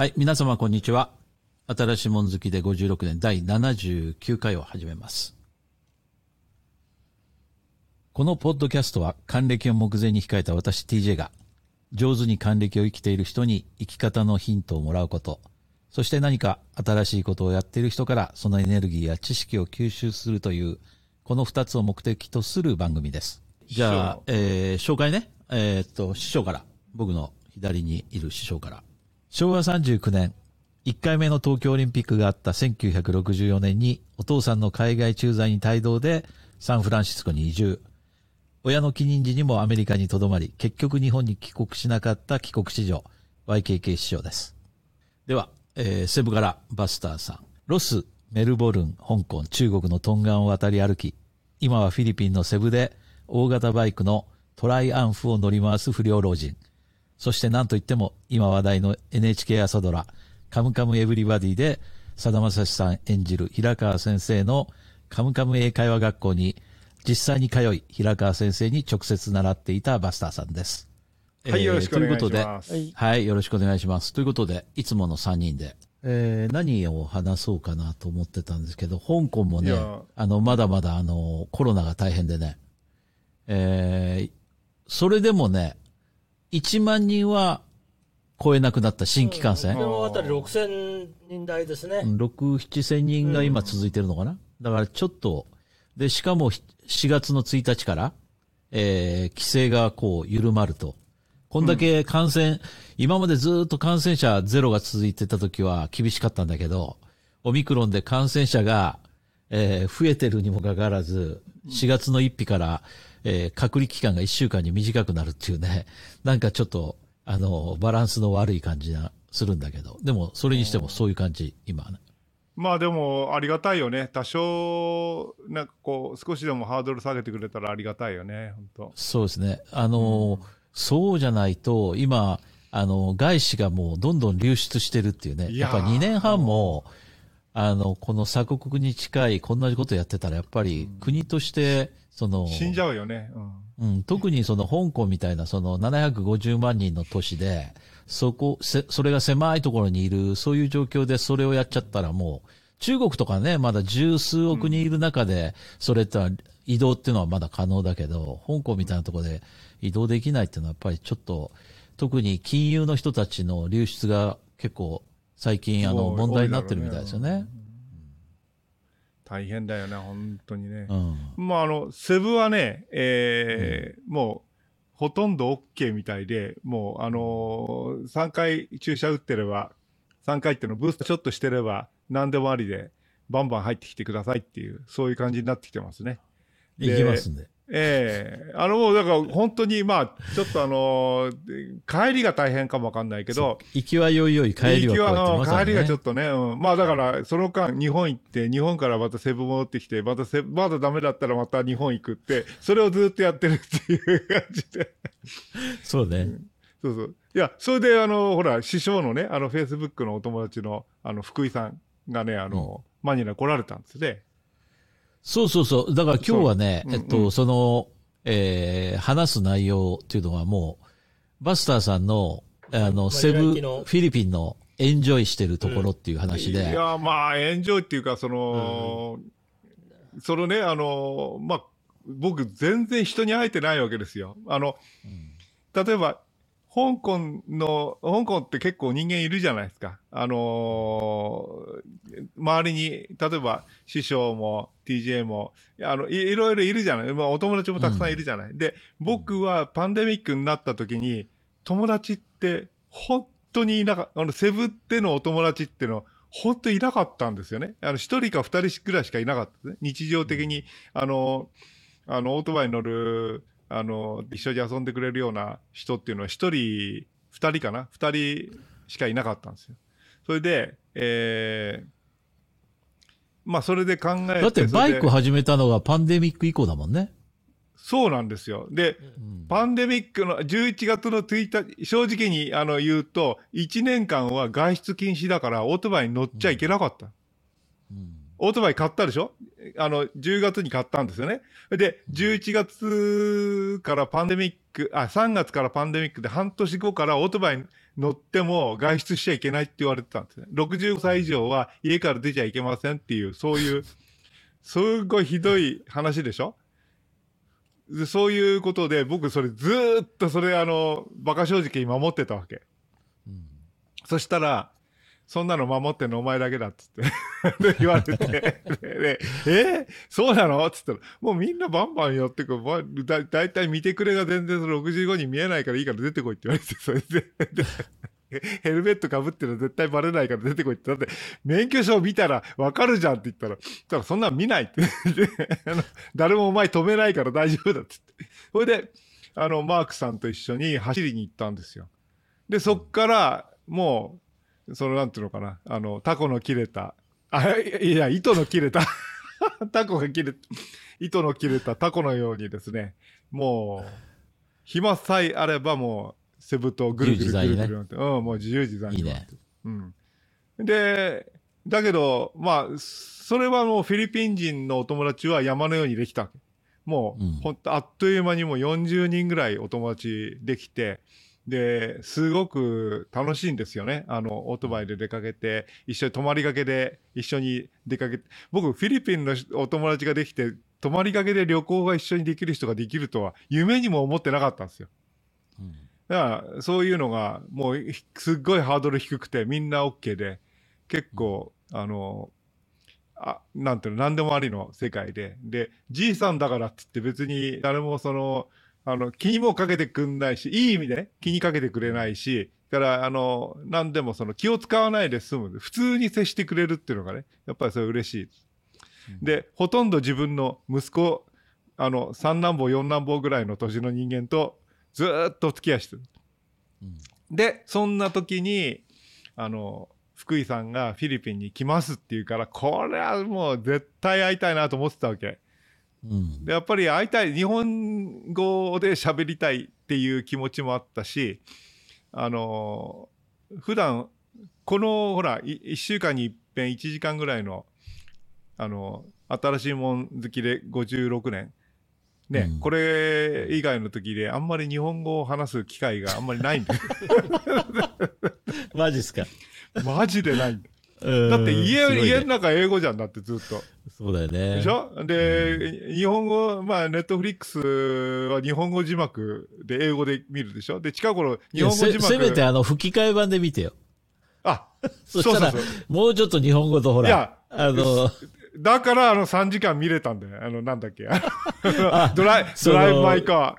はい、皆様こんにちは。新しいもん好きで56年第79回を始めます。このポッドキャストは還暦を目前に控えた私 TJ が上手に還暦を生きている人に生き方のヒントをもらうこと、そして何か新しいことをやっている人からそのエネルギーや知識を吸収するというこの二つを目的とする番組です。じゃあ、えー紹介ね。えーっと、師匠から、僕の左にいる師匠から。昭和39年、1回目の東京オリンピックがあった1964年にお父さんの海外駐在に帯同でサンフランシスコに移住。親の帰任時にもアメリカにとどまり、結局日本に帰国しなかった帰国子女、YKK 師匠です。では、えーセブからバスターさん。ロス、メルボルン、香港、中国のトンガンを渡り歩き、今はフィリピンのセブで大型バイクのトライアンフを乗り回す不良老人。そして何といっても今話題の NHK 朝ドラ、カムカムエヴリバディで、さだまさしさん演じる平川先生のカムカム英会話学校に実際に通い、平川先生に直接習っていたバスターさんです。はい、よろしくお願いしということで、ます。はい、よろしくお願いします。ということで、いつもの3人で、えー何を話そうかなと思ってたんですけど、香港もねあの、まだまだあの、コロナが大変でね、えーそれでもね、1万人は超えなくなった新規感染？昨日あたり6000人台ですね。6、7千人が今続いてるのかな、だからちょっと、で、しかも4月の1日から、えー規制がこう緩まると。こんだけ感染、今までずっと感染者ゼロが続いてた時は厳しかったんだけど、オミクロンで感染者が、えー増えてるにもかかわらず、4月の1日から、えー隔離期間が1週間に短くなるっていうね、なんかちょっと、あの、バランスの悪い感じがするんだけど、でもそれにしてもそういう感じ、今ね。まあでも、ありがたいよね。多少、なんかこう、少しでもハードル下げてくれたらありがたいよね、本そうですね。あの、そうじゃないと、今、あの、外資がもうどんどん流出してるっていうね。やっぱ2年半も、あの、この鎖国に近い、こんなことやってたら、やっぱり国として、その、当。死んじゃうよね。うん。うん、特にその香港みたいなその750万人の都市で、そこ、せ、それが狭いところにいる、そういう状況でそれをやっちゃったらもう、中国とかね、まだ十数億人いる中で、それってのは移動っていうのはまだ可能だけど、香港みたいなところで移動できないっていうのはやっぱりちょっと、特に金融の人たちの流出が結構最近あの問題になってるみたいですよね。大変だよね、本当にねう。ん。まあ、あの、セブはね、えーもう、ほとんど OK みたいで、もう、あのー、3回注射打ってれば、3回っていうのブーストちょっとしてれば、何でもありで、バンバン入ってきてくださいっていう、そういう感じになってきてますね。で行きますんで。ええあの、もうだから本当に、まあ、ちょっとあのー帰りが大変かもわかんないけど、行きはよいよい帰りはこね。帰りがちょっとね、うん、まあだから、その間、日本行って、日本からまたセブ戻ってきて、またセブ、まだダメだったらまた日本行くって、それをずっとやってるっていう感じで。そうね。そうそう。いや、それで、あの、ほら、師匠のね、あの、フェイスブックのお友達の、あの、福井さんがね、あの、マニラ来られたんですね。そうそうそう。だから今日はね、そう。うんえっと、その、えー話す内容っていうのはもう、バスターさんの、あの、あセブ、フィリピンのエンジョイしてるところっていう話で、いや、まあ、エンジョイっていうか、その、そのね、あの、まあ、僕、全然人に会えてないわけですよ。あの、例えば、香港の、香港って結構人間いるじゃないですか。あのー周りに、例えば師匠も TJ も、あのい、いろいろいるじゃない。まあ、お友達もたくさんいるじゃない。で、僕はパンデミックになった時に、友達って本当にいなかった、あの、セブってのお友達ってのは、本当にいなかったんですよね。あの、一人か二人ぐらいしかいなかったですね。日常的に、あの、あの、オートバイに乗る、あの、一緒に遊んでくれるような人っていうのは一人、二人かな？二人しかいなかったんですよ。それで、えー、まあ、それで考えて。だってバイク始めたのがパンデミック以降だもんね。そうなんですよ。で、パンデミックの11月の1日、正直にあの言うと、1年間は外出禁止だから、オートバイに乗っちゃいけなかった。オートバイ買ったでしょ？あの、10月に買ったんですよね。で、11月からパンデミック、あ、3月からパンデミックで半年後からオートバイ乗っても外出しちゃいけないって言われてたんですね。65歳以上は家から出ちゃいけませんっていう、そういう、すごいひどい話でしょ？でそういうことで、僕それずーっとそれあの、馬鹿正直に守ってたわけ。そしたら、そんなの守ってんのお前だけだっつって 言われて、ででえ？そうなの？っつったら、もうみんなバンバン寄ってこい。ばだだいたい見てくれが全然その65に見えないからいいから出てこいって言われて、それで、ヘルメットかぶってるの絶対バレないから出てこいって。だって、免許証見たらわかるじゃんって言ったら、そしたらそんなん見ないって。あの誰もお前止めないから大丈夫だっつって。それで、あの、マークさんと一緒に走りに行ったんですよ。で、そっから、もう、その、なんていうのかな、あの、タコの切れた、あ、いや、糸の切れた、タコが切れ、糸の切れた。タコのようにですね、もう、暇さえあればもう、セブ島をぐるぐるぐるぐるなんて、うん、もう自由自在にいいね。うん。で、だけど、まあ、それはもうフィリピン人のお友達は山のようにできた。もう、うん。ほんとあっという間にもう40人ぐらいお友達できて、で、すごく楽しいんですよね。あの、オートバイで出かけて、一緒に泊まりがけで一緒に出かけて、僕、フィリピンのお友達ができて、泊まりがけで旅行が一緒にできる人ができるとは、夢にも思ってなかったんですよ。うんだから、そういうのが、もう、ひすっごいハードル低くて、みんな OK で、結構、あの、あ、なんていうの、何でもありの世界で、で、じいさんだからって言って別に誰もその、あの、気にもかけてくんないし、いい意味でね、気にかけてくれないし、だから、あの、何でもその気を使わないで済む。普通に接してくれるっていうのがね、やっぱりそれ嬉しい。で、ほとんど自分の息子、あの、三男坊、四男坊ぐらいの年の人間と、ずーっとお付き合いしてる。うんで、そんな時に、あの、福井さんがフィリピンに来ますって言うから、これはもう絶対会いたいなと思ってたわけ。うんで、やっぱり会いたい、日本語で喋りたいっていう気持ちもあったし、あの、普段、この、ほら、1週間に一遍1時間ぐらいの、あの、新しいもん好きで56年。ね、うんこれ以外の時であんまり日本語を話す機会があんまりないんだよ。マジっすか？マジでないんだよ。だだって家、家の中英語じゃんだってずっと。そうだよね。でしょ？で、日本語、まあ、ネットフリックスは日本語字幕で英語で見るでしょ？で、近頃、日本語字幕。せせめてあの吹き替え版で見てよ。あ、そしたらそうそうもうちょっと日本語とほら、あの、だから、あの、3時間見れたんだよ。あの、なんだっけ。ドライ、ドライブ・マイ・カー。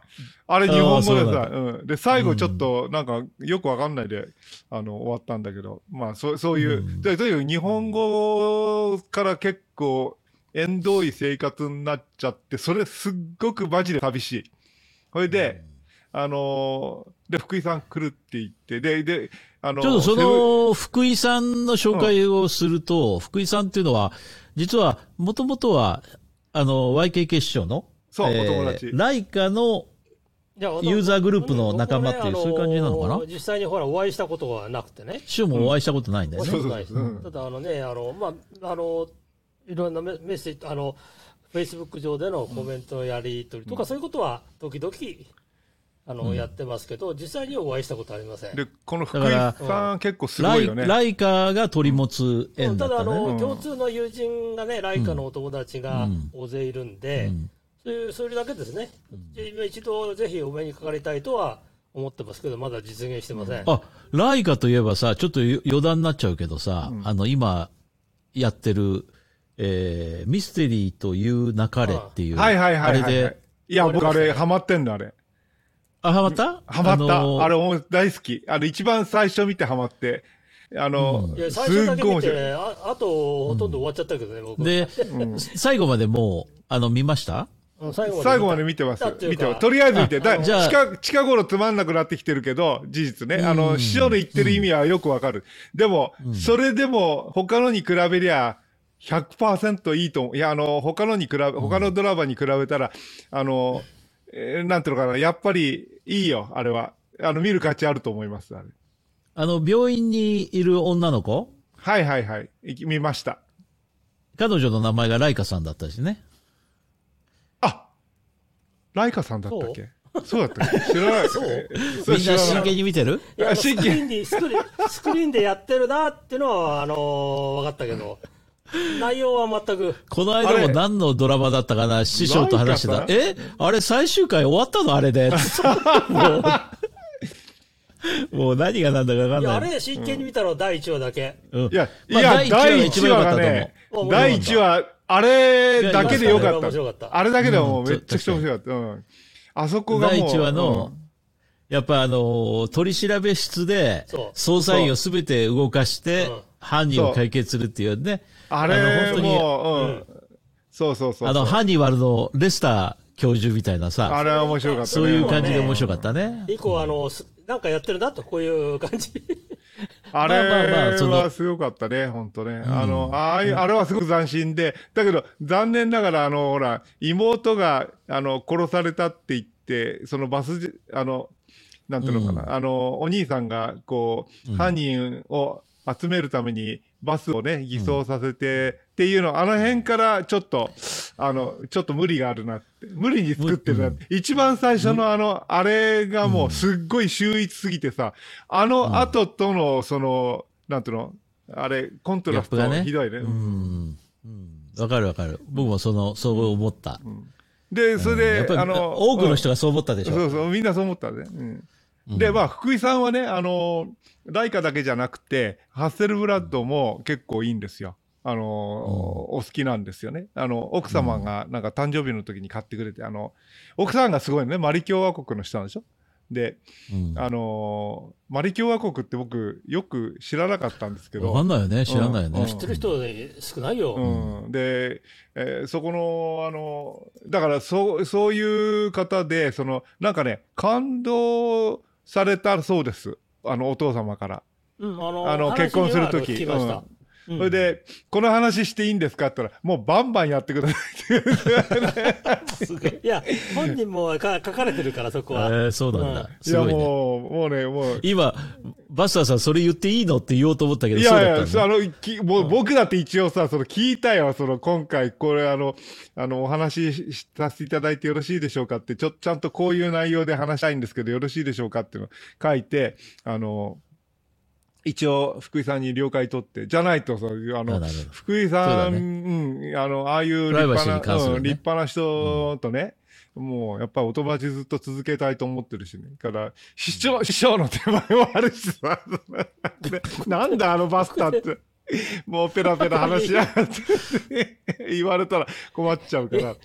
あれ、日本語でさ、うん。で、最後ちょっと、なんか、よくわかんないで、あの、終わったんだけど、まあ、そう、そういう、うんでとにかく日本語から結構、縁遠い生活になっちゃって、それすっごくマジで寂しい。それで、あのーで、福井さん来るって言って、で、で、あのちょっとその、福井さんの紹介をすると、福井さんっていうのは、実は、もともとは、あの、YK 決勝の、そうお友達ライカの、じゃあユーザーグループの仲間っていうそういう感じなのかな？あ実際にほら、お会いしたことがなくてね。師匠もお会いしたことないんだよね。お会いしたことないです。そうそうそう。うん。ただ、あのね、あの、まあ、あの、いろんなメメッセージ、あの、フェイスブック上でのコメントのやり取りとか、そういうことは時々、あの、やってますけど、実際にはお会いしたことありません。で、この福井だからさん結構すごライいよね。ライカが取り持つ縁だただ、あったね。の、うん共通の友人がね、ライカのお友達が大勢いるんで、うんそういう、それだけですね。今一度ぜひお目にかかりたいとは思ってますけど、まだ実現してません。あ、ライカといえばさ、ちょっと余談になっちゃうけどさ、あの、今、やってる、えー、ミステリーというなかれっていう。はいはいはいはい、あれで、いや、僕あれ、ハマってんの、あれ。あ、ハマった？ハマった。あ,、のーれ、もう大好き。あの、一番最初見てハマって。あの、いや、す最初だっごい面白い。け見て、ああと、ほとんど終わっちゃったけどね、僕。で、最後までもう、あの、見ました？うん最後まで見た最後まで見てます見てます。とりあえず見て。だじゃあ近、近頃つまんなくなってきてるけど、事実ね。あの、師匠の言ってる意味はよくわかる。でも、それでも、他のに比べりゃ、100%いいと思う。いや、あの、他のに比べ、他のドラマに比べたら、あの、えーなんていうのかな、やっぱりいいよ、あれは。あの、見る価値あると思います、あれ。あの、病院にいる女の子？はいはいはい。いき見ました。彼女の名前がライカさんだったしね。あライカさんだったっけ？そう？だったっけ？知らない。そう？みんな真剣に見てる？いや真剣クリーンで、スクリーン、スクリーンでやってるなっていうのは、あのー分かったけど、内容は全く、この間も何のドラマだったかな師匠と話してた。え？あれ最終回終わったのあれで？もう、もう何が何だか分かんいや、あない。れ真剣に見たの第1話だけ。うんいや、いまあや、第1話が第ね第1話、あれだけでよかっ。たたあれだけでもうんめちゃくちゃ面白かった。うん。あそこがもう。第1話のうん、やっぱあの、取り調べ室で捜査員をすべて動かしてうん、犯人を解決するっていうね。あれあの本当にもう、うんうん。そうそうそう。あの、ハンニバルのレスター教授みたいなあさ、れは面白かったね。そういう感じで面白かったね。以降、あの、すなんかやってるなと、こういう感じ。あれはすごかったね、本当ね。あの、ああいうあれはすごく斬新で、だけど、残念ながら、あの、ほら、妹が、あの、殺されたって言って、そのバスじ、あの、なんていうのかな、うん。あの、お兄さんが、こう、うん。犯人を集めるために、バスをね、偽装させて、っていうの、あの辺からちょっと、あの、ちょっと無理があるなって、無理に作ってるなって、一番最初のあの、あれがもうすっごい秀逸すぎてさ、あの後との、その、なんていうの、あれ、コントラストがね。ひどいね。うん。うん。わかるわかる。僕もその、そう思った。で、それで、あの、多くの人がそう思ったでしょ。そうそう、みんなそう思ったね。うんうんで、まあ、福井さんはね、あの、ライカだけじゃなくて、ハッセルブラッドも結構いいんですよ。あの、お好きなんですよね。あの、奥様がなんか誕生日の時に買ってくれて、あの、奥さんがすごいね、マリ共和国の人なんでしょ？で、うんあのーマリ共和国って僕、よく知らなかったんですけど。わかんないよね。知らないよねうん。知ってる人ね少ないよ。うん、で、えーそこの、あの、だからそう、そういう方で、その、なんかね、感動されたそうです。あの、お父様から。うん、あのあの、結婚するとき。話には聞きました。うんそれで、この話していいんですかって言ったら、もうバンバンやってくださいって。すごいいや、本人もか書かれてるから、そこは。えーそうなんだ。いや、すごいね。もう、もうね、もう。今、バスターさんそれ言っていいのって言おうと思ったけど、いそうやいや、あだったのきもう僕だって一応さ、その聞いたよ、その今回、これあの、あの、お話ししさせていただいてよろしいでしょうかって、ちょ、ちゃんとこういう内容で話したいんですけど、よろしいでしょうかっていうのを書いて、あの、一応、福井さんに了解取って、じゃないと、そういう、あの、福井さん、そうん、あの、ああいう立派な、立派な人とね、もう、やっぱお友達ずっと続けたいと思ってるしね。だから、師匠、師匠の手前もあるしさ、で なんだあのバスターって。もうペラペラ話しやがって言われたら困っちゃうから。い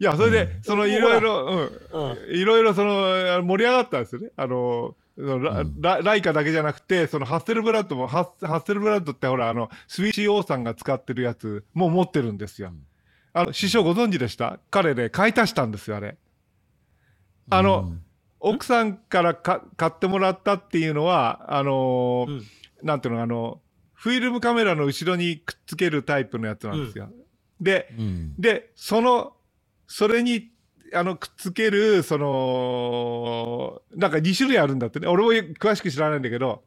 や、それで、そのいろいろ、うん。うん。いろいろその盛り上がったんですよね。あのラうんラライカだけじゃなくて、そのハッセルブラッドも、ハッハッセルブラッドってほら、あの、スイッチ王さんが使ってるやつも持ってるんですよ。あの、師匠ご存知でした？彼ね、買い足したんですよ、あれ。あの、奥さんからか買ってもらったっていうのは、あのーうんなんていうの、あの、フィルムカメラの後ろにくっつけるタイプのやつなんですよ。で、うん。うん。で、その、それに、あの、くっつける、その、なんか2種類あるんだってね。俺も詳しく知らないんだけど、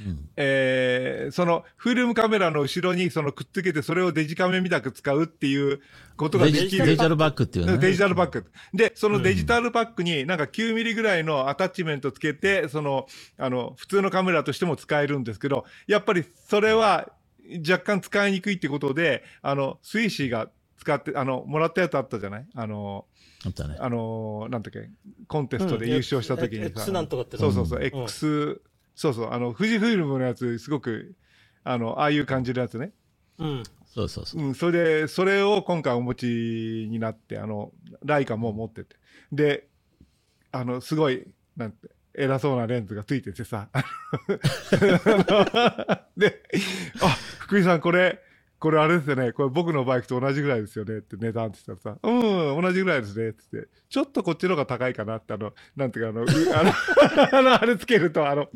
うんえーそのフィルムカメラの後ろにそのくっつけてそれをデジカメみたく使うっていうことができる。デジタルバックっていうね。デジタルバック。で、そのデジタルバックになんか9ミリぐらいのアタッチメントつけて、その、あの、普通のカメラとしても使えるんですけど、やっぱりそれは若干使いにくいってことで、あの、スイシーが使って、あの、もらったやつあったじゃない？あの、あったね。あの、なんだっけ、コンテストで優勝した時にさ。うん X なんとかってそうそうそう、うん X、そうそう、あの、富士フイルムのやつ、すごく、あの、ああいう感じのやつね。うん。そうそうそう。うん、それで、それを今回お持ちになって、あの、ライカも持ってて。で、あの、すごい、なんて、偉そうなレンズがついててさ。で、あ、福井さん、これ、これあれですよね。これ僕のバイクと同じぐらいですよねって値段って言ったらさ、うん、同じぐらいですねって言って、ちょっとこっちの方が高いかなって、あの、なんていうか、あの、うあの、あの、あれつけると、あの、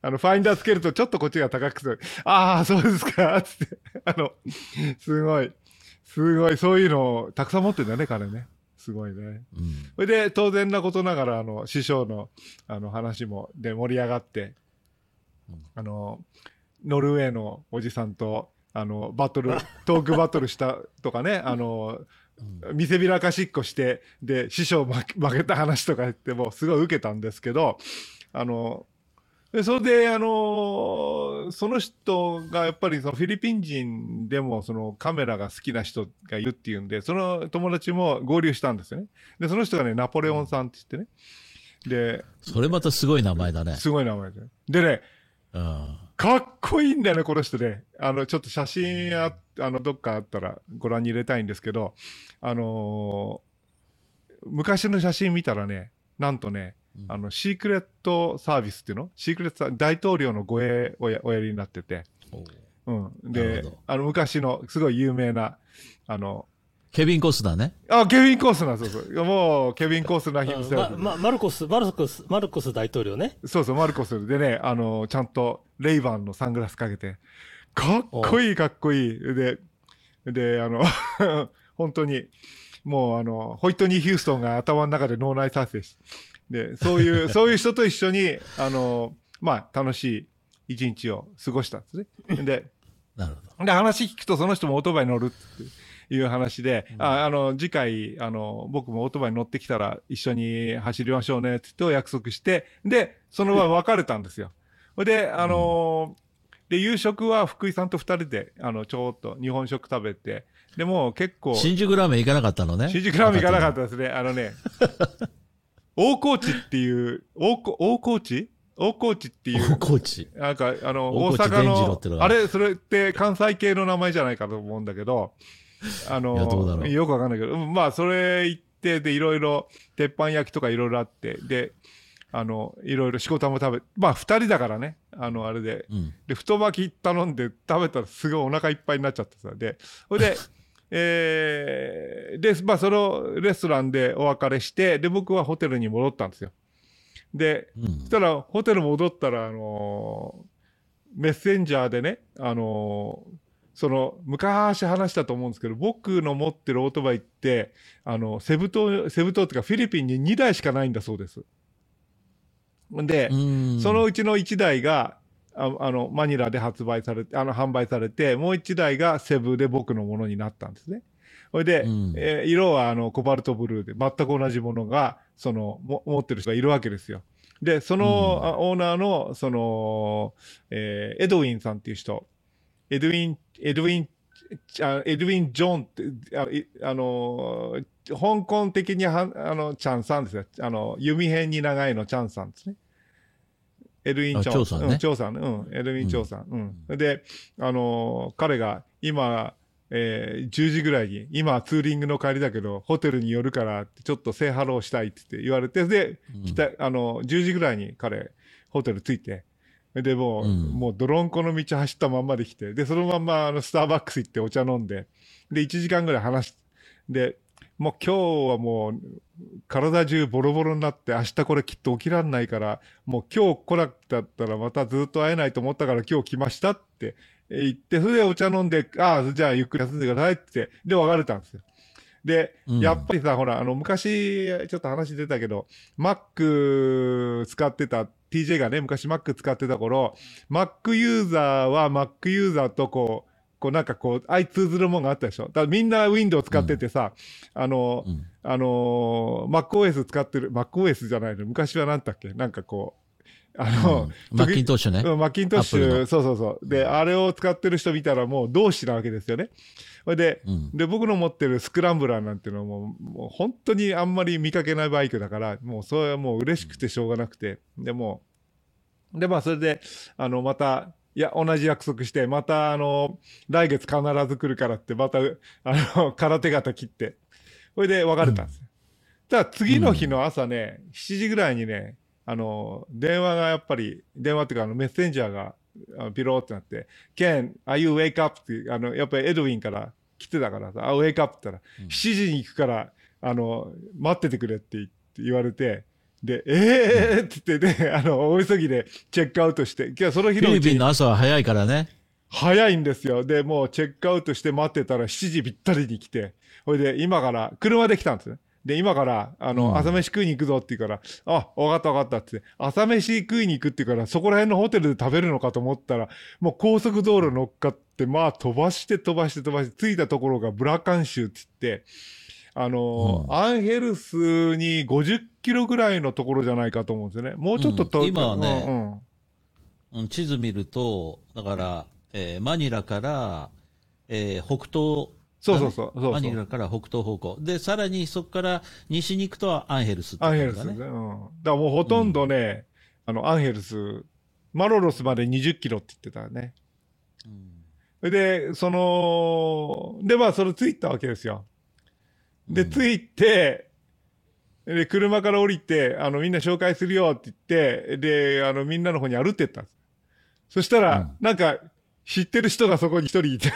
あの、ファインダーつけるとちょっとこっちが高くて、ああ、そうですか、つって、あの、すごい、すごい、そういうのをたくさん持ってんだね、彼ね。すごいね。うん。それで、当然なことながら、あの、師匠の、あの、話も、で盛り上がって、あの、ノルウェーのおじさんと、あの、バトル、トークバトルしたとかね、あの、見せびらかしっこして、で、師匠負け負けた話とか言っても、すごい受けたんですけど、あの、でそれで、あのその人がやっぱりそのフィリピン人でもそのカメラが好きな人がいるっていうんで、その友達も合流したんですよね。で、その人がね、ナポレオンさんって言ってね。で、それまたすごい名前だね。すごい名前で。でね、うん。かっこいいんだよね、この人ね。あの、ちょっと写真あ、あの、どっかあったらご覧に入れたいんですけど、あのー昔の写真見たらね、なんとね、あの、シークレットサービスっていうの？シークレット大統領の護衛をやおやりになってて、う。ん。であの、昔のすごい有名な、あの、ケビン・コスだね。あ、ケビン・コースナー、そうそう。もう、ケビン・コースナーヒムセルフままマルコス、マルコス、マルコス大統領ね。そうそう、マルコスでね、あの、ちゃんとレイバンのサングラスかけて、かっこいい、かっこいい。で、で、あの、本当に、もう、あの、ホイットニー・ヒューストンが頭の中で脳内再生し、で、そういう、そういう人と一緒に、あの、まあ、楽しい一日を過ごしたんですね。で、なるほど。で、話聞くとその人もオートバイ乗るっていう話で、ああの、次回、あの、僕もオートバイ乗ってきたら一緒に走りましょうねって言ってお約束して、で、その場別れたんですよ。で、あので、夕食は福井さんと二人で、あの、ちょっと日本食食べて、でもう結構、新宿ラーメン行かなかったのね。新宿ラーメン行かなかったですね。あのね、大河内っていう、大河大河内？大河内っていう大、河内。なんか、あの、大阪のあれ、それって関西系の名前じゃないかと思うんだけど、あの、よくわかんないけど、うんまあ、それ行って、で、いろいろ、鉄板焼きとかいろいろあって、で、あの、いろいろ仕事も食べ、まあ、二人だからね、あの、あれで、うん。で、太巻き頼んで食べたらすごいお腹いっぱいになっちゃってさ。で、それで、えー、で、まあ、そのレストランでお別れして、で、僕はホテルに戻ったんですよ。で、うんそしたら、ホテル戻ったら、あのーメッセンジャーでね、あのーその、昔話したと思うんですけど、僕の持ってるオートバイって、あの、セブ島、セブ島っていうかフィリピンに2台しかないんだそうです。で、うんそのうちの1台が、ああの、マニラで発売されて、あの、販売されて、もう1台がセブで僕のものになったんですね。それで、うんえー色はあの、コバルトブルーで、全く同じものが、その、も持ってる人がいるわけですよ。で、その、あオーナーの、その、えーエドウィンさんっていう人、エドウィン、エドウィン、あエドウィン・ジョンって、あのー香港的にはあのチャンさんですよ。あの弓偏に長いのチャンさんですね。エドウィン・あチョ張さんねうん、チョウさんね。うん、エドウィン・チョウさん。うん。で、あのー彼が今、えー10時ぐらいに、今ツーリングの帰りだけど、ホテルに寄るからちょっと say hello したいって言われて、で、来た、あの、10時ぐらいに彼、ホテル着いて、で、もう、うんもう泥んこの道走ったまんまで来て、で、そのまんま、あの、スターバックス行ってお茶飲んで、で、1時間ぐらい話しで、もう今日はもう、体中ボロボロになって、明日これきっと起きらんないから、もう今日来なかったらまたずっと会えないと思ったから今日来ましたって言って、それでお茶飲んで、ああ、じゃあゆっくり休んでくださいって、で、別れたんですよ。で、うんやっぱりさ、ほら、あの、昔、ちょっと話出たけど、Mac 使ってた、TJ がね、昔 Mac 使ってた頃、Mac ユーザーは Mac ユーザーとこう、こうなんかこう、相通ずるもんがあったでしょ。だからみんな Windows 使っててさ、あの、うんあのー、MacOS 使ってる、MacOS じゃないの、昔は何だっけ？なんかこう、あの、うんマッキントッシュね。うんマッキントッシュ、のそうそうそう。で、あれを使ってる人見たらもう同志なわけですよね。それで、うんで、僕の持ってるスクランブラーなんてのはもう、もう本当にあんまり見かけないバイクだから、もうそれはもう嬉しくてしょうがなくて、でもう、で、まあそれで、あの、また、いや、同じ約束して、また、あの、来月必ず来るからって、また、あの、空手型切って、それで別れたんですよ。ただ次の日の朝ね、7時ぐらいにね、あの、電話がやっぱり、電話っていうか、あの、メッセンジャーが、ピローってなって、Ken, are you wake up? って、あの、やっぱりエドウィンから来てたからさ、あ、wake up って言ったら、7時に行くから、あの、待っててくれって言われて、で、えーって言ってね、あの、大急ぎでチェックアウトして、今日その日のフィリピンの朝は早いからね。早いんですよ。で、もうチェックアウトして待ってたら7時ぴったりに来て、ほいで、今から車で来たんですね。で、今から、あの、うん。朝飯食いに行くぞって言うから、あ、わかったわかったって、朝飯食いに行くって言うから、そこら辺のホテルで食べるのかと思ったら、もう高速道路乗っかって、まあ飛ばして飛ばして飛ばして、着いたところがブラカン州って言って、あのーうん。アンヘルスに50キロぐらいのところじゃないかと思うんですよね。もうちょっと遠うん。今はねうん。地図見ると、だから、えーマニラから、えー北東、そうそうそう。そうマそうニラから北東方向。で、さらにそこから西に行くとアンヘルスってアン。ヘルスね。うん。だからもうほとんどね、あの、アンヘルス、マロロスまで20キロって言ってたね。うんで、その、で、まあ、それ着いたわけですよ。で、うん着いて、で、車から降りて、あの、みんな紹介するよって言って、で、あの、みんなの方に歩ってったんです。そしたら、うんなんか、知ってる人がそこに一人いて、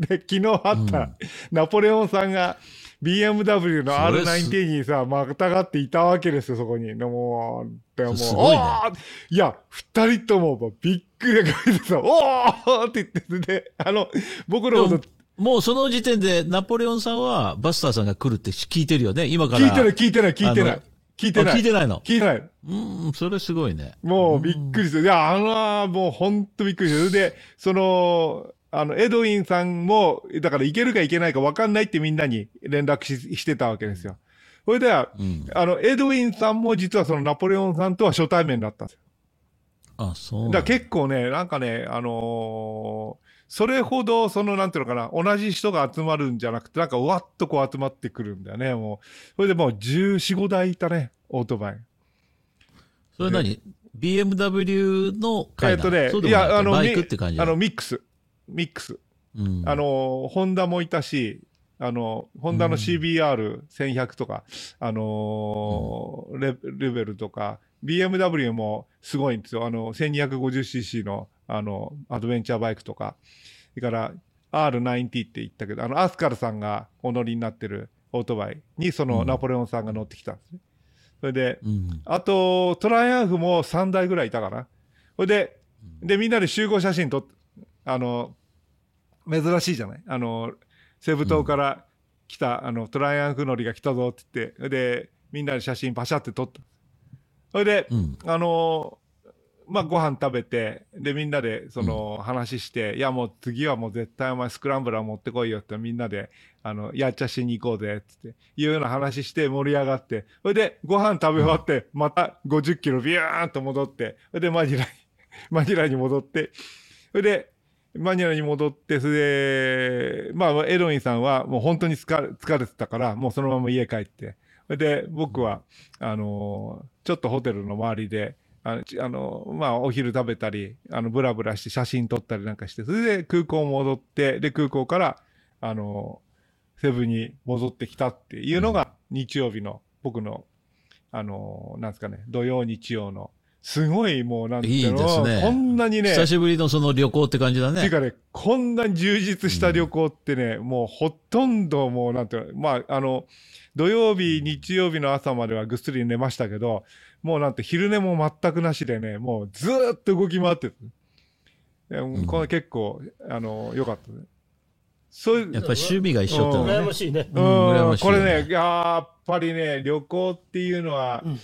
で、昨日会った、うんナポレオンさんが BMW のそれす R90 にさ、またがっていたわけですよ、そこに。でもう、でもう、すごいねいや、二人ともびっくりしてさ、おーって言って、で、あの、僕のことでももうその時点でナポレオンさんはバスターさんが来るって聞いてるよね、今から。聞いてない、聞いてない、聞いてない。聞いてなあ聞いい。てないの？聞いてない。うん、それすごいね。もうびっくりして、いや、あの、もう本当びっくりして、で、その、あの、エドウィンさんも、だから行けるか行けないか分かんないってみんなに連絡ししてたわけですよ。それでは、うん。あの、エドウィンさんも実はそのナポレオンさんとは初対面だったんですよ。あ、そうだ結構ね、なんかね、あのーそれほど、その、なんていうのかな、同じ人が集まるんじゃなくて、なんか、わっとこう集まってくるんだよね、もう。それでもう、14、5台いたね、オートバイ。それ何 ?BMW のえ会っとねいいや、あの、バイみクって感じあの、ミックス。ミックス。うん、あの、ホンダもいたし、あの、ホンダの CBR1100 とか、あのーレ、レベルとか、BMW もすごいんですよ。あの、1250cc の、あの、アドベンチャーバイクとか、それから R90 って言ったけど、あの、アスカルさんがお乗りになってるオートバイに、そのうんナポレオンさんが乗ってきたんですね。それで、うん。あと、トライアンフも3台ぐらいいたかな。それで、で、みんなで集合写真撮って、あの、珍しいじゃない？あの、セブ島から来た、あの、トライアンフ乗りが来たぞって言って、で、みんなで写真パシャって撮った。それで、うん。あの、まあ、ご飯食べて、で、みんなで、その、話して、いや、もう次はもう絶対お前スクランブラー持ってこいよって、みんなで、あの、やっちゃしに行こうぜ、ってって、いうような話して盛り上がって、それで、ご飯食べ終わって、また50キロビューンと戻って、それでマニラに、マニラに戻って、それで、マニラに戻って、それで、まあ、エドウィンさんはもう本当に疲れ疲れてたから、もうそのまま家帰って、それで、僕は、あのーちょっとホテルの周りで、あの、ちあのまあ、お昼食べたり、あの、ブラブラして写真撮ったりなんかして、それで空港戻って、で、空港から、あのセブンに戻ってきたっていうのが、日曜日の、僕の、あのなんですかね、土曜、日曜の、すごいもう、なんていうのいいですねこんなにね、久しぶりのその旅行って感じだね。っていうかね、こんなに充実した旅行ってね、もうほとんどもうなんていうの、まあ、あの、土曜日、日曜日の朝まではぐっすり寝ましたけど、もうなんて昼寝も全くなしでね、もうずーっと動き回ってる。いやんこれ結構、あの、良かったね。そういう、やっぱり趣味が一緒ってね羨ま。しいね。ううん羨ましいこれね、やっぱりね、旅行っていうのは、うん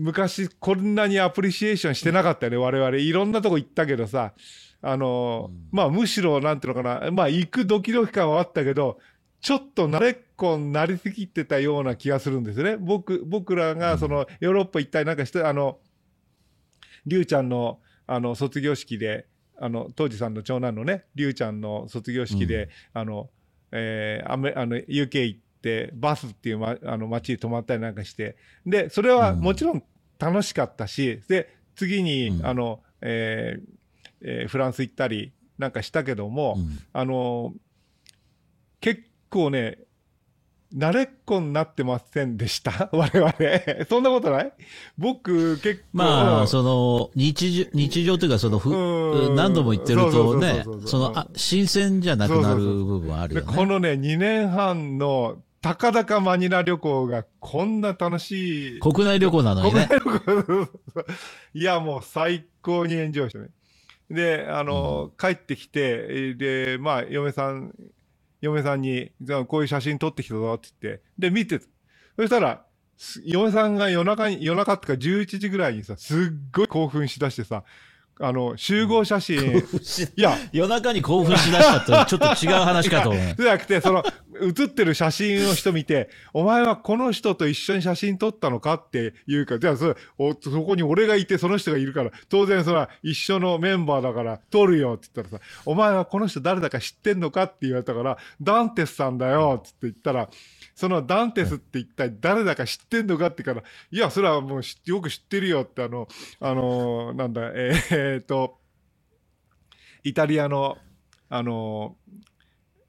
昔こんなにアプリシエーションしてなかったよね、我々。いろんなとこ行ったけどさ、あの、うんまあむしろ、なんていうのかな、まあ行くドキドキ感はあったけど、ちょっと慣れっこになりすぎてたような気がするんですね。僕、僕らがそのヨーロッパ行ったりなんかして、あの、りゅうちゃんの、あの、卒業式で、あの、当時さんの長男のね、りゅうちゃんの卒業式で、あの、えーアメあの UK 行ってバスっていう、ま、あの街に泊まったりなんかしてでそれはうん。もちろん楽しかったし、で次に、うん。あのえーえーフランス行ったりなんかしたけども、うん。あの結構ね慣れっこになってませんでした 我々。そんなことない？僕結構まあ、うんその、日常、日常というか、その、ふうん。何度も言ってるとねその、あ、新鮮じゃなくなる部分はあるでよね。このね2年半のたかだかマニラ旅行がこんな楽しい国内旅行なのにね。いや、もう最高にエンジョイしてね。で、あの、帰ってきて、えーで、まあ、嫁さん、嫁さんに、じゃあこういう写真撮ってきたぞって言って、で、見てた。そそしたら、す嫁さんが夜中に、夜中ってか11時ぐらいにさ、すっごい興奮しだしてさ、あの、集合写真、いや、夜中に興奮しだしたって、ちょっと違う話かと思う。じゃなくて、その、写ってる写真の人見て、お前はこの人と一緒に写真撮ったのかって言うから、じゃあそれおそこに俺がいてその人がいるから、当然それは一緒のメンバーだから撮るよって言ったらさ、お前はこの人誰だか知ってんのかって言われたから、ダンテスさんだよって言ったら、そのダンテスって一体誰だか知ってんのかってから、いや、それはもうよく知ってるよって、あの、あのなんだ、えーえーっと、イタリアの、あの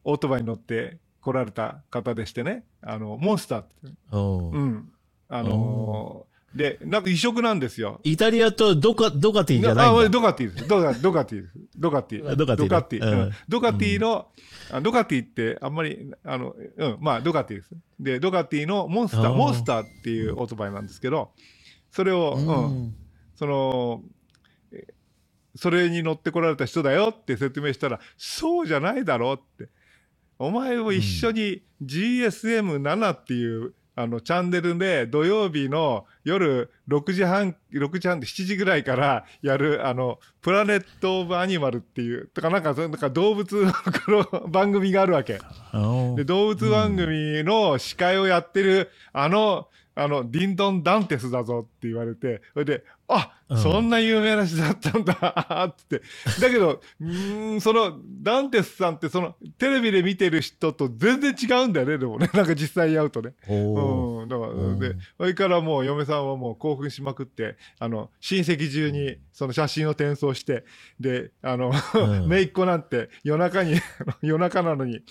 オートバイに乗って来られた方でしてね、あの、モンスターって、おう。うん。あのーで、なんか異色なんですよ。イタリアとドカ、ドカティじゃないんだ。あドカティです。ドカドカティです。ドカティ。ドカティねドカティ。うんうんドカティの、あドカティってあんまり、あの、うん、まあ、ドカティです。で、ドカティのモンスター、モンスターっていうオートバイなんですけど、それを、ううん、ん。その、えそれに乗ってこられた人だよって説明したら、そうじゃないだろうって。お前も一緒に GSM7 っていう、あの、チャンネルで土曜日の夜6時半、6時半で7時ぐらいからやる、あの、プラネット・オブ・アニマルっていう、とかなんか、なんか動物の 番組があるわけ。で、動物番組の司会をやってる、あの、あの、ディンドン・ダンテスだぞって言われて、それで、あ、うんそんな有名な人だったんだ、って。だけど、うーん、その、ダンテスさんって、その、テレビで見てる人と全然違うんだよね、でもね。なんか実際に会うとね。おううん、だから、うんで、それからもう嫁さんはもう興奮しまくって、あの、親戚中にその写真を転送して、で、あの、うん 姪っ子なんて夜中に、夜中なのに、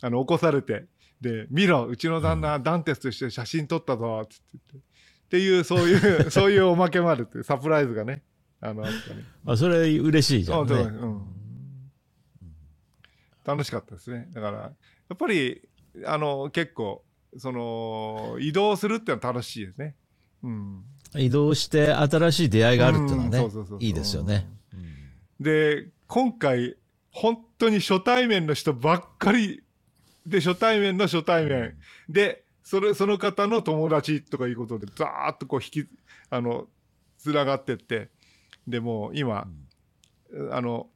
あの、起こされて、で、見ろ、うちの旦那、ダンテスとして写真撮ったぞ、つって言って。っていう、そういう、そういうおまけもあるっていう、サプライズがね、あの、あったね。あ、それ嬉しいじゃんね。ううん。楽しかったですね。だから、やっぱり、あの、結構、その、移動するっていうのは楽しいですね。うん。移動して新しい出会いがあるっていうのはうんねいいですよね。で、今回、本当に初対面の人ばっかりで、初対面の初対面。で、それ、その方の友達とかいうことで、ざーっとこう引き、あの、つながってって、で、もう今、あの、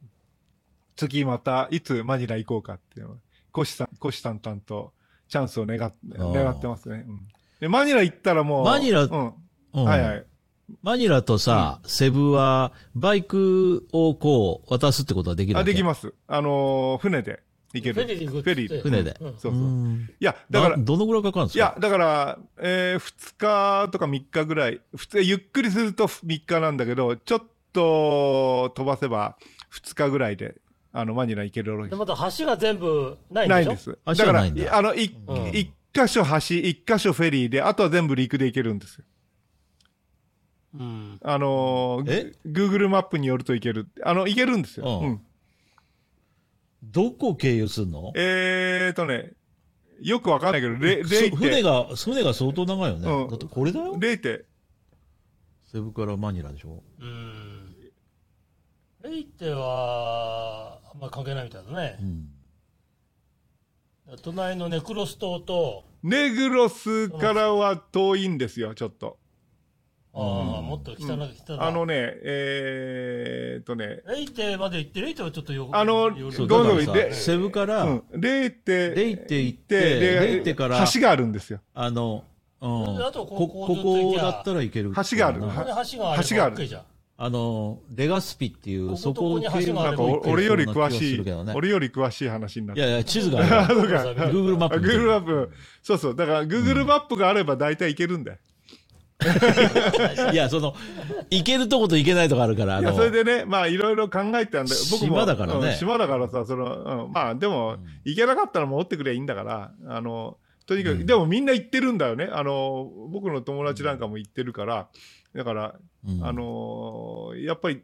次また、いつマニラ行こうかっていうの。は、コシさん、コシさん担当、チャンスを願っー。願ってますね。うん。で、マニラ行ったらもう、マニラうん。うん。はいはい。マニラとさ、セブは、バイクをこう、渡すってことはできるあ、できます。あのー船で行ける。フェリーで行くってフェリー。船でうんそうそう。いんや、だから、などのぐらいかかるんですか？いや、だから、えー、2日とか3日ぐらい、普通、ゆっくりすると3日なんだけど、ちょっと飛ばせば2日ぐらいで、あの、マニラ行けるでまた橋が全部ないんでしょ？ないんです。橋だから、はないんだあの、いうん一箇所橋、一箇所フェリーで、あとは全部陸で行けるんですよ。うん。あのーえ、グ Google マップによると行ける。あの、行けるんですよ。うんうん。どこ経由すんの？えーとね、よくわかんないけど、レ、イテ、船が、船が相当長いよね。うんだってこれだよレイテ、セブからマニラでしょ？うん。レイテは、あんまり関係ないみたいだねう。ん。隣のネクロス島と、ネグロスからは遠いんですよ、ちょっと。ああ、もっと北の、北だ。あのね、えーっとね、レイテまで行って、レイテはちょっとよあのよそう、ごだからさ、めんごめんでセブから、うん、レイテ、レイテ行って、でレイテから、橋があるんですよ。あの、うん。であとここここだったらいける。橋がある橋があれば橋がある。あの、レガスピっていう、そこをここに橋があなんか俺より詳しい、俺より詳しい話になっていやいや、地図があ ある。そうか Google マップ Google マップ。そうそう。だから Google マップがあれば大体行けるんだよ。いや、その、行けるとこと行けないとこあるから、あいや、の、それでね、まあいろいろ考えてたんだよ。僕も。島だからねうん島だからさ、その、うん、まあでも、行けなかったら戻ってくればいいんだから、あの、とにかく、うんでもみんな行ってるんだよね。あの、僕の友達なんかも行ってるから、だから、うんあのやっぱり、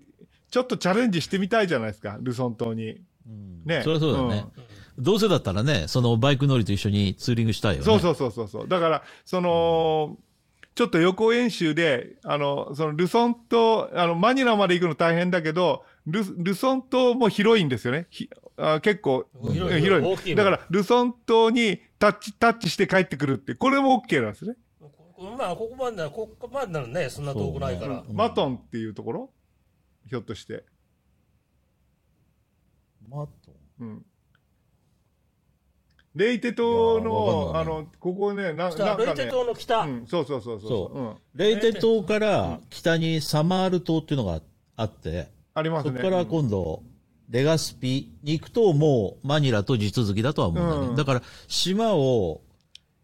ちょっとチャレンジしてみたいじゃないですか、ルソン島に。うんねそりゃそうだよね。どうせだったらね、そのバイク乗りと一緒にツーリングしたいよね。そうそうそうそうそう。だから、その、ちょっと予行演習で、あの、そのルソン島、あの、マニラまで行くの大変だけど、ルルソン島も広いんですよね。ひあ結構広い広い大きいもんだから、ルソン島にタッチ、タッチして帰ってくるって、これも OK なんですね。まあ、ここまでなら、ここまでならね、そんな遠くないから。そうマトンっていうところ？ひょっとして。マトうん。レイテ島の、あの、ここね、なんかねレイテ、島の北。うん、そうそうそうそう。そううん。レイテ島から北にサマール島っていうのがあって、ありますね。そこから今度、レガスピに行くともうマニラと地続きだとは思うんだね。うんだから島を、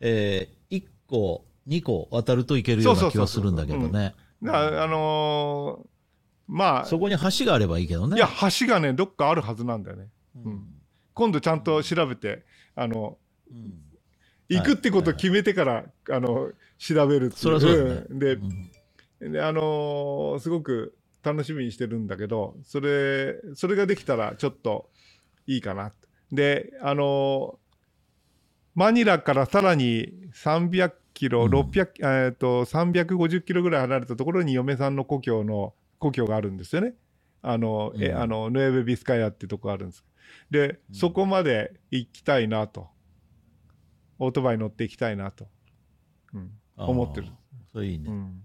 えー、1個、2個渡ると行けるような気はするんだけどね。だからあのーまあ、そこに橋があればいいけどね。いや、橋がね、どっかあるはずなんだよね。うん。今度ちゃんと調べて、あの、うん行くってことを決めてから、あの、調べるっていう。でう、んであのーすごく楽しみにしてるんだけど、それ、それができたらちょっといいかな。で、あのーマニラからさらに300キロ、うん600、えっと、350キロぐらい離れたところに嫁さんの故郷の、故郷があるんですよね。あの、え、うんあの、ヌエベビスカヤってとこがあるんです。で、そこまで行きたいなと。オートバイ乗って行きたいなと。うん、思ってる。それいいうね。ん、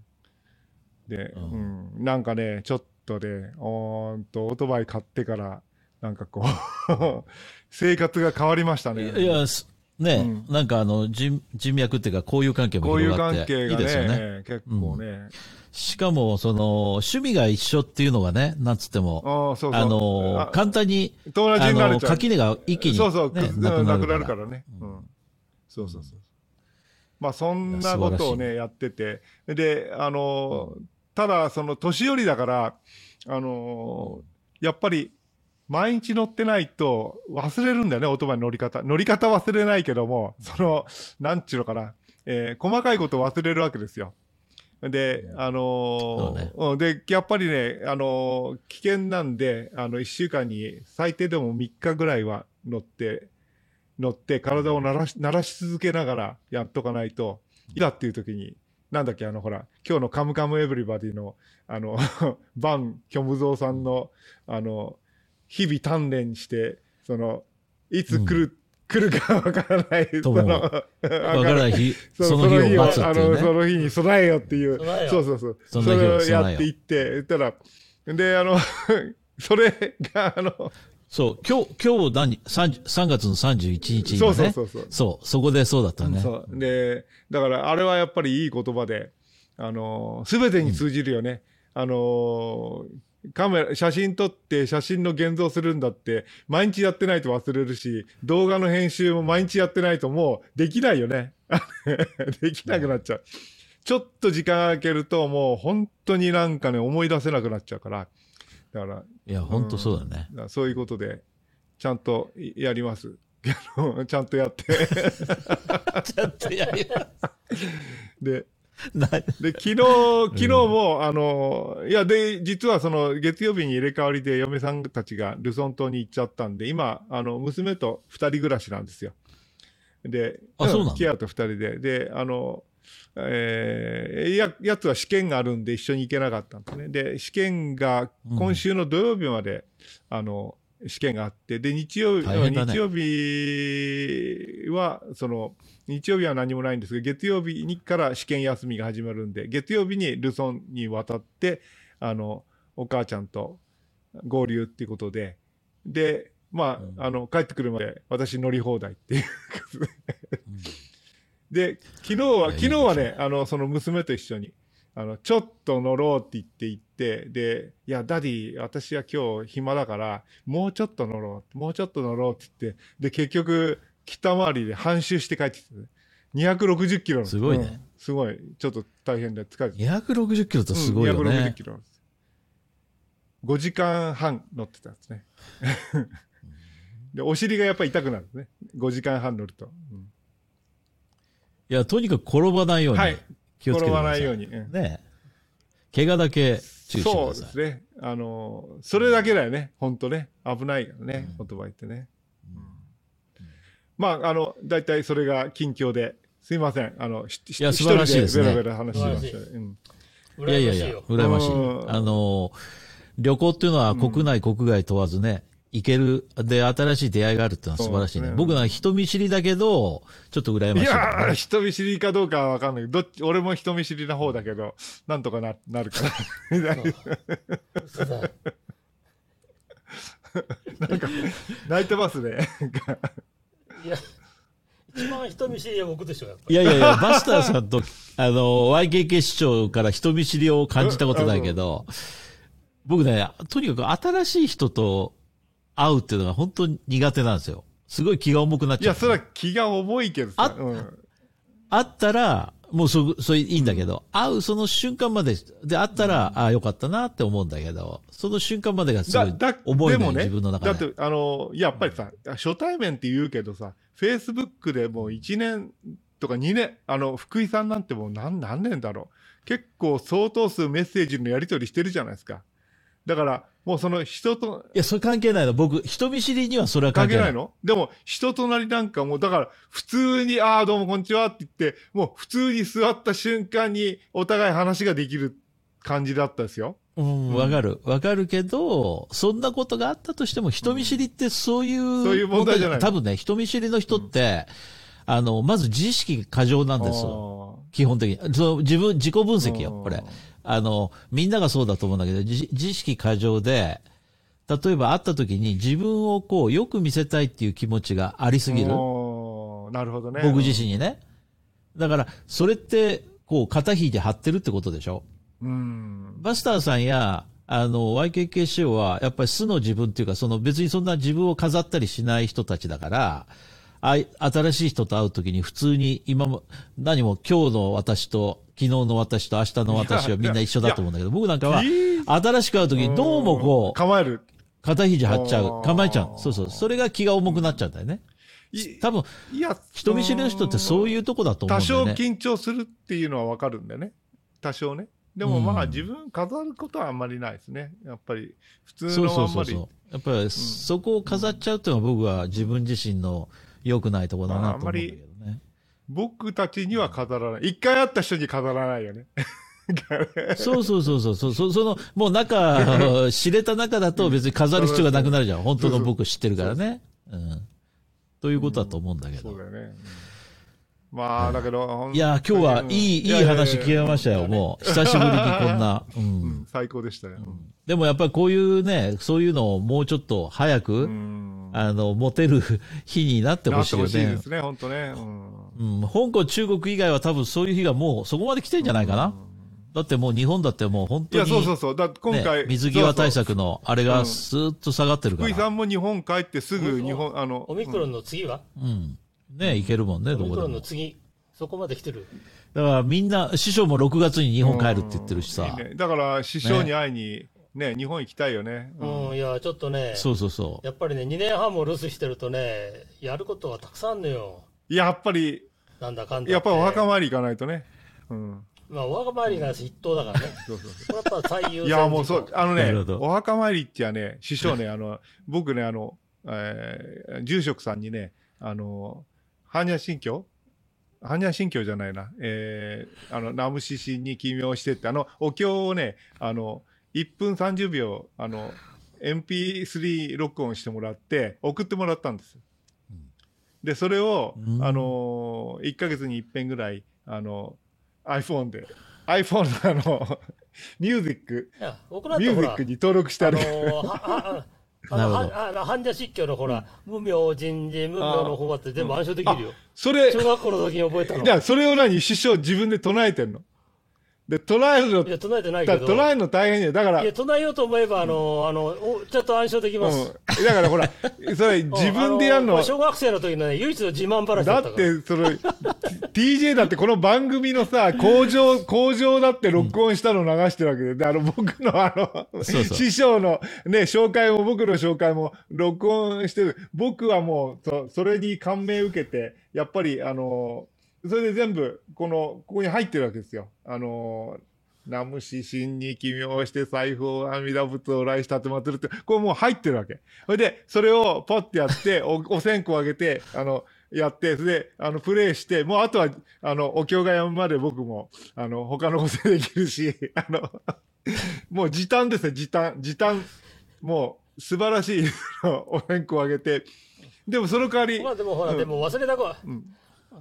で、ううんなんかね、ちょっとね、おーんと、オートバイ買ってから、なんかこう、生活が変わりましたね。いや、すね、うなんかあの人、人脈っていうか、交友関係も広がって、関係がいいですよね。ね、結構ね。しかも、その、趣味が一緒っていうのがね、なんつっても、ああ、そうそう。あの、あ簡単に、友達になれちゃう。垣根が一気に、ね、そうそう、くななくなるか。らね。うん。そうそうそう。まあ、そんなことをね、やってて。で、あの、ただ、その、年寄りだから、あの、やっぱり、毎日乗ってないと忘れるんだよね、オートバイの乗り方。乗り方忘れないけども、その、なんちゅうのかな、えー細かいことを忘れるわけですよ。で、あのそうねうんで、やっぱりね、あのー危険なんで、あの、1週間に最低でも3日ぐらいは乗って、乗って体を鳴らし、鳴らし続けながらやっとかないと、いざっていう時に、なんだっけ、あの、ほら、今日のカムカムエブリバディの、あの、バン・キョムゾーさんの、あの、日々鍛錬して、その、いつ来る、来るかわからない、その、わからない日、そうその日を待つってあの、いうね。その日に備えよっていう。備えよそうそうそう。それをやっていって、言ったら、で、あの、それが、あの、そう、今日、今日何、3, 3月の31日そう今ね。そうそうそう。そう、そこでそうだったね。そう。で、だから、あれはやっぱりいい言葉で、あの、すべてに通じるよね。あの、カメラ、写真撮って写真の現像するんだって、毎日やってないと忘れるし、動画の編集も毎日やってないともうできないよね。できなくなっちゃう。ちょっと時間空けるともう本当になんかね、思い出せなくなっちゃうから。だから、いや、本当そうだね。そういうことで、ちゃんとやります。ちゃんとやって。ちょっとやりで、なで、昨日、昨日も、あの、いや、で、実はその、月曜日に入れ替わりで嫁さんたちがルソン島に行っちゃったんで、今、あの、娘と二人暮らしなんですよ。で、あそうキアと二人で、で、あの、えーや、やつは試験があるんで一緒に行けなかったんですね。で、試験が今週の土曜日まで、あの、試験があって、で、日曜日、ね。日曜日は、その、日曜日は何もないんですが、月曜日から試験休みが始まるんで、月曜日にルソンに渡って、あの、お母ちゃんと合流っていうことで、で、まあ、あの、帰ってくるまで私乗り放題っていうことで。で、昨日は、昨日はね、あの、その娘と一緒に、あの、ちょっと乗ろうって言って行って、で、いや、 Daddy、私は今日暇だから、もうちょっと乗ろう、もうちょっと乗ろうって言って、で、結局、北回りで半周して帰ってきて、ね、260キロのすごいねうんすごい、ちょっと大変で疲れて260キロとすごいようん、260ね。キロなんです。5時間半乗ってたんですね。で、お尻がやっぱり痛くなるね。5時間半乗ると。うんいや、とにかく転ばないようにはい。気をつけてください。転ばないように。うんね怪我だけそうださい。ですね。あの、それだけだよね。本当ね。危ないからね。オートバイってね。まあ、あの、大体それが近況で。すいません。あの、しいや素晴らしいですねベラベラ話してました。うんいやいやいや羨ましいよ、。羨ましい。うんあの、旅行っていうのは国内、国外問わずね、いける、で、新しい出会いがあるっていうのは素晴らしいね。ね僕は人見知りだけど、ちょっと羨まいしい、やー、人見知りかどうかはわかんないけど、どっち、俺も人見知りな方だけど、なんとかな、なるから。みたいなんか、泣いてますね。いや、一番人見知りは僕でしょ、やっぱいやいやいや、バスターさんと、あの、YKK 市長から人見知りを感じたことないけど、僕ね、とにかく新しい人と会うっていうのが本当に苦手なんですよ。すごい気が重くなっいや、ちゃう。それは気が重いけどあさ。うん。会ったら、もうそ、それいいんだけど、会うその瞬間まで、で、会ったら、ああ、よかったなって思うんだけど、その瞬間までがすごいだ、だ、重いのよ、でもね、自分の中で。だって、あの、やっぱりさ、初対面って言うけどさ、フェイスブックでもう1年とか2年、あの、福井さんなんてもう何、何年だろう。結構相当数メッセージのやり取りしてるじゃないですか。だから、もうその人と、いや、それ関係ないの。僕、人見知りにはそれは関係ないい。関係なの？でも、人となりなんかもう、だから、普通に、ああ、どうもこんにちはって言って、もう普通に座った瞬間にお互い話ができる感じだったですよ。うん、わかる。わかるけど、そんなことがあったとしても、人見知りってそういう、そういう問題じゃない多分ね、人見知りの人って、あの、まず自意識過剰なんですよ。基本的に。その自分、自己分析よ、これ。あの、みんながそうだと思うんだけど、自自意識過剰で、例えば会った時に自分をこう、よく見せたいっていう気持ちがありすぎる。なるほどね。僕自身にね。だから、それって、こう、肩引いて張ってるってことでしょうん。バスターさんや、あの、YKK 仕様は、やっぱり素の自分っていうか、その別にそんな自分を飾ったりしない人たちだから、あい新しい人と会うときに普通に今も、何も今日の私と、昨日の私と明日の私はみんな一緒だと思うんだけど、僕なんかは、新しく会うときにどうもこう、構える。肩肘張っちゃう、構えちゃう。そうそう。それが気が重くなっちゃうんだよね。い多分、いや、人見知りの人ってそういうとこだと思う多少んだよね。緊張するっていうのはわかるんだよね。多少ね。でもまあ、うん自分飾ることはあんまりないですね。やっぱり、普通そうのあまり。そうんそうそう。やっぱり、そこを飾っちゃうっていうのは僕は自分自身の良くないところだなと思うんだけどね。僕たちには飾らない。一回会った人に飾らないよね。そ うそうそうそうそう。そその、もう仲、知れた中だと別に飾る必要がなくなるじゃん。本当の僕知ってるからね。うん。ということだと思うんだけどそう。だよね。うんまあ、だけど、いや、今日はいい、いい話聞けましたよ、もう。久しぶりにこんな。う。うんん最高でしたよ。でもやっぱりこういうね、そういうのをもうちょっと早く、うん。あの、持てる日になってほほしいよね。しいですね、本当ね。うんうん、香港、中国以外は多分そういう日がもうそこまで来てんじゃないかな。だってもう日本だってもう本いや、当に、そうそうそう。だって今回、ね、水際対策のあれがスーッと下がってるから。福井さんも日本帰ってすぐ日本、あの、オミクロンの次は、うん。ね、いけるもんね、どこでも。の次、そこまで来てる。だからみんな、師匠も6月に日本帰るって言ってるしさいい。ねだから、師匠に会いに、ね、日本行きたいよね。うん、いや、ちょっとね、そうそうそう。やっぱりね、2年半も留守してるとね、やることがたくさんあんのよ。やっぱり、なんだかんだ。やっぱりお墓参り行かないとね。うん。まあ、お墓参りが一等だからね。そうそうこれやっぱ最優先いや、もうそう、あのねお墓参りってはね、師匠ね、あの、僕ね、あの、えー住職さんにね、あの、般若心経？般若心経じゃないな、えーあの、ナムシシに起名してって、あの、お経をね、あの、1分30秒、あの、MP3 録音してもらって、送ってもらったんです。で、それを、うん。あの、1ヶ月に一遍ぐらい、あの、iPhone で、iPhone のあの、ミュージック、ミュージックに登録してある。あのーあのなるほど。はあの般若心経のほら、無名人事、無名の方って全部暗唱できるよ。それ、小学校の時に覚えたの。じゃあ、それを何師匠自分で唱えてんの？で、唱えるの、いや、唱えてないけど。だ唱えるの大変よ。だから、いや、唱えようと思えば、あの、あの、おちょっと暗唱できます。うん、だからほら、それ自分でやるのうんあ、小学生の時のね、唯一の自慢話だだったから。って、それ、TJ だってこの番組のさ、工場、工場だって録音したの流してるわけで、であの、僕のあの、そうそう師匠のね、紹介も僕の紹介も録音してる。僕はもう、そそれに感銘受けて、やっぱり、あの、それで全部、この、ここに入ってるわけですよ。あの、ナムシ神に奇妙して財布を阿弥陀仏を来したってまってるって、これもう入ってるわけ。それで、それをポッてやって、お、お線香あげて、あの、やって、それで、あの、プレイして、もうあとは、あの、お経が読むまで僕も、あの、他のことできるし、あの、もう時短ですね、時短、時短。も素晴らしいお線香をあげて、でもその代わり、まあでもほら、うんでも忘れた頃、うん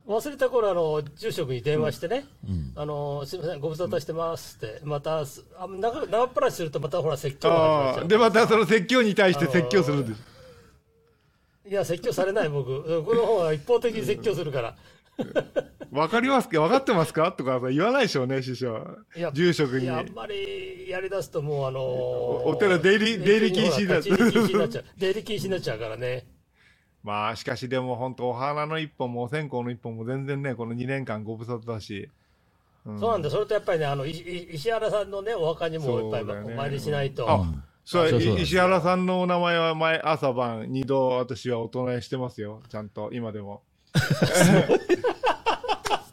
忘れた頃あの住職に電話してね、うん。あのすみません、ご無沙汰してますって、また、すあ長長っぱらしすると、またほら、説教が始まで、またその説教に対して説教するんです。いや、説教されない、僕、この方は一方的に説教するから、わかりますか分かってますか？とかさ言わないでしょうね、師匠いや。住職に。あんまりやりだすと、もう、あのーおお寺出入り出入り禁止になっちゃう、出入り禁止になっちゃうからね。まあ、しかしでも本当、お花の一本もお線香の一本も全然ね、この2年間ご無沙汰だし。うん。そうなんだ、それとやっぱりね、あのいい石原さんのね、お墓にもやっぱりそうだよねお参りしないと。あそうそうそう。石原さんのお名前は前朝晩二度私はお唱えしてますよ。ちゃんと今でも。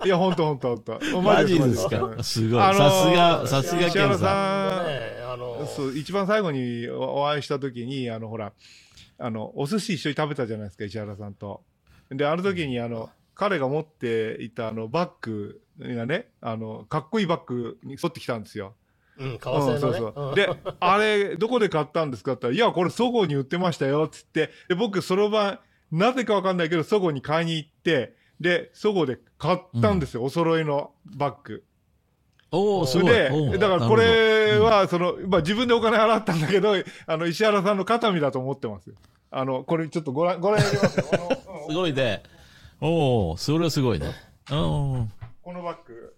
いや本当本当本当。マジですうか？んすごい。あのーさすが、さすが石原さん。さん、ね、あのそう一番最後におお会いした時にあのほらあのお寿司一緒に食べたじゃないですか石原さんとであの時にあの彼が持っていたあのバッグがねあのかっこいいバッグに沿ってきたんですようん、革製のね。うん、そうそううんで、あれ、どこで買ったんですかって言ったら、いや、これ、そごうに売ってましたよ、つって、で僕、その晩、なぜかわかんないけど、そごうに買いに行って、で、そごうで買ったんですよ、お揃いのバッグ。おおすごい。でだからこれ、は、その、まあ、自分でお金払ったんだけど、あの、石原さんの肩身だと思ってますよ。あの、これ、ちょっとご覧、ご覧やりますよ。すごいね。おおそれはすごいね。うん。このバッグ、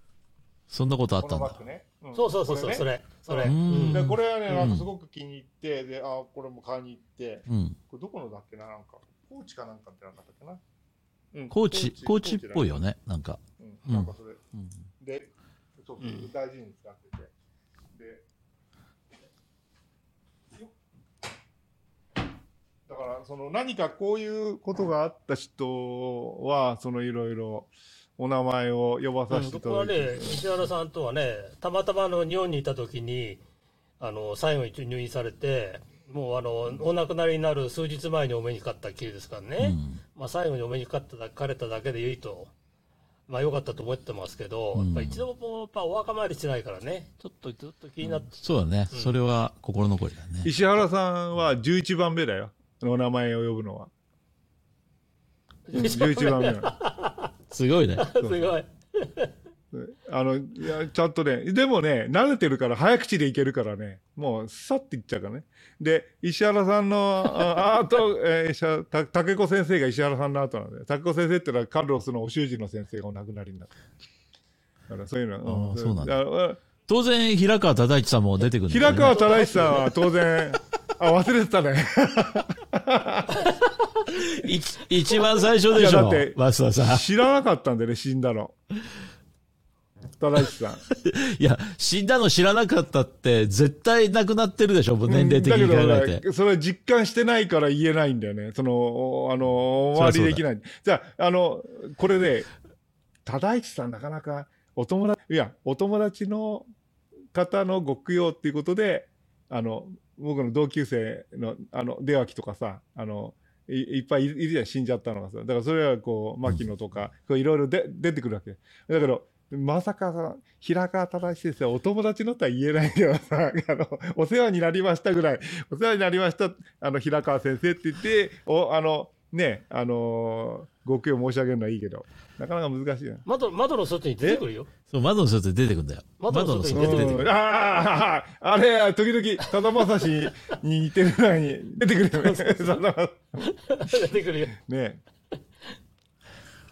そんなことあったんだこのバッ。グね。んそうそうそうそう、ねそれ、それ。ううんで、これはね、なんうんかすごく気に入って、で、あ、これも買いに行って、うん。これどこのだっけな、なんか、高知かなんかってなかったっけな？うん高知、高知っぽいよ。ね。なんか。うん、なんかそれ、うんで、そうそううん大事に使ってて。で、だから、その何かこういうことがあった人は、そのいろいろお名前を呼ばさせていた僕はだいて。ね、石原さんとはね、たまたまあの日本にいた時に、あの最後に入院されて、もうあのお亡くなりになる数日前にお目にかかったきりですからね、うんまあ、最後にお目にかかったかれただけでいいと、まあよかったと思ってますけど、うんやっぱ一度もやっぱお墓参りしてないからね、ちょっとずっと気になって、そうだね。それは心残りだね。石原さんは11番目だよ。お名前を呼ぶのは。うん、11番目なの。すごいね。すごい。あの、いや、ちゃんとね、でもね、慣れてるから、早口でいけるからね、もう、さっていっちゃうからね。で、石原さんの、ああと、えー石原、た竹子先生が石原さんの後なんで、竹子先生ってのはカルロスのお習字の先生がお亡くなりになった。だからそういうの、あーそうなんだだ。当然、平川忠一さんも出てくるね平川忠一さんは当然、あ、忘れてたね。い一番最初でしょいやだって、増田さん。知らなかったんでね、死んだの。忠一さん。いや、死んだの知らなかったって、絶対亡くなってるでしょ、もう年齢的に考えて。だけどね、それ実感してないから言えないんだよね。その、おあの、お回りできない。じゃあ、あの、これね、忠一さんなかなかお友達、いや、お友達の方のご供養っていうことで、あの、僕の同級生の、あの、出脇とかさ、あの、いいっぱいいるじゃん、死んじゃったのがさ。だからそれはこう、牧野とか、こういろいろで出てくるわけ。だけど、まさかさ、平川忠一先生はお友達のとは言えないけどさ、あの、お世話になりましたぐらい、お世話になりました、あの、平川先生って言って、お、あの、ね、あのーご供養申し上げるのはいいけど、なかなか難しいな。窓窓の外に出てくるよ。そう、窓の外で出てくるんだよ。窓の外に出てくる。ああ、あれ、時々、さだまさしに似てるのに出てくるよね。さだま出てくるよ。ね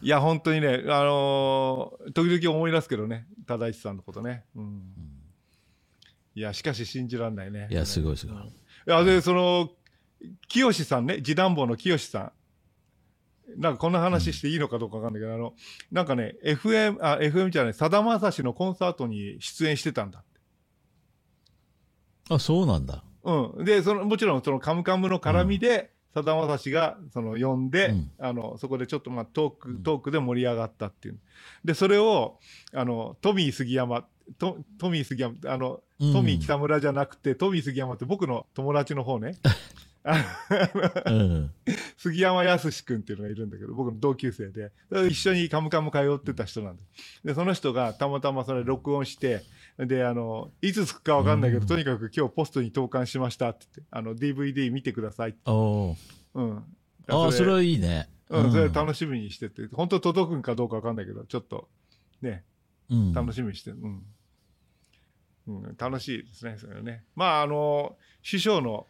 いや、本当にね、あのー時々思い出すけどね、忠一さんのことね。うん。いや、しかし信じられないね。いや、すごいすごい。いや、で、その、清さんね、次男坊の清さん。なんかこんな話していいのかどうかわかんないけど、あの、なんかね、FM、あ、FM じゃない、さだまさしのコンサートに出演してたんだ。あ、そうなんだ。うん。で、その、もちろん、その、カムカムの絡みで、さだまさしが、その、呼んで、うんあの、そこでちょっと、まあ、トーク、トークで盛り上がったっていう。で、それを、あの、トミー杉山、トトミー杉山、あの、うんトミー北村じゃなくて、トミー杉山って僕の友達の方ね。うん。杉山康君っていうのがいるんだけど、僕の同級生で、一緒にカムカム通ってた人なんで。で、その人がたまたまそれ録音して、で、あの、いつつくかわかんないけど、とにかく今日ポストに投函しましたって言って、あの、DVD 見てくださいって。うん。ああ、それはいいね。うん、それ楽しみにしてて、本当届くんかどうかわかんないけど、ちょっと、ね、うん。楽しみにしてる。うん。うん、楽しいですね、それね。まあ、あの、師匠の、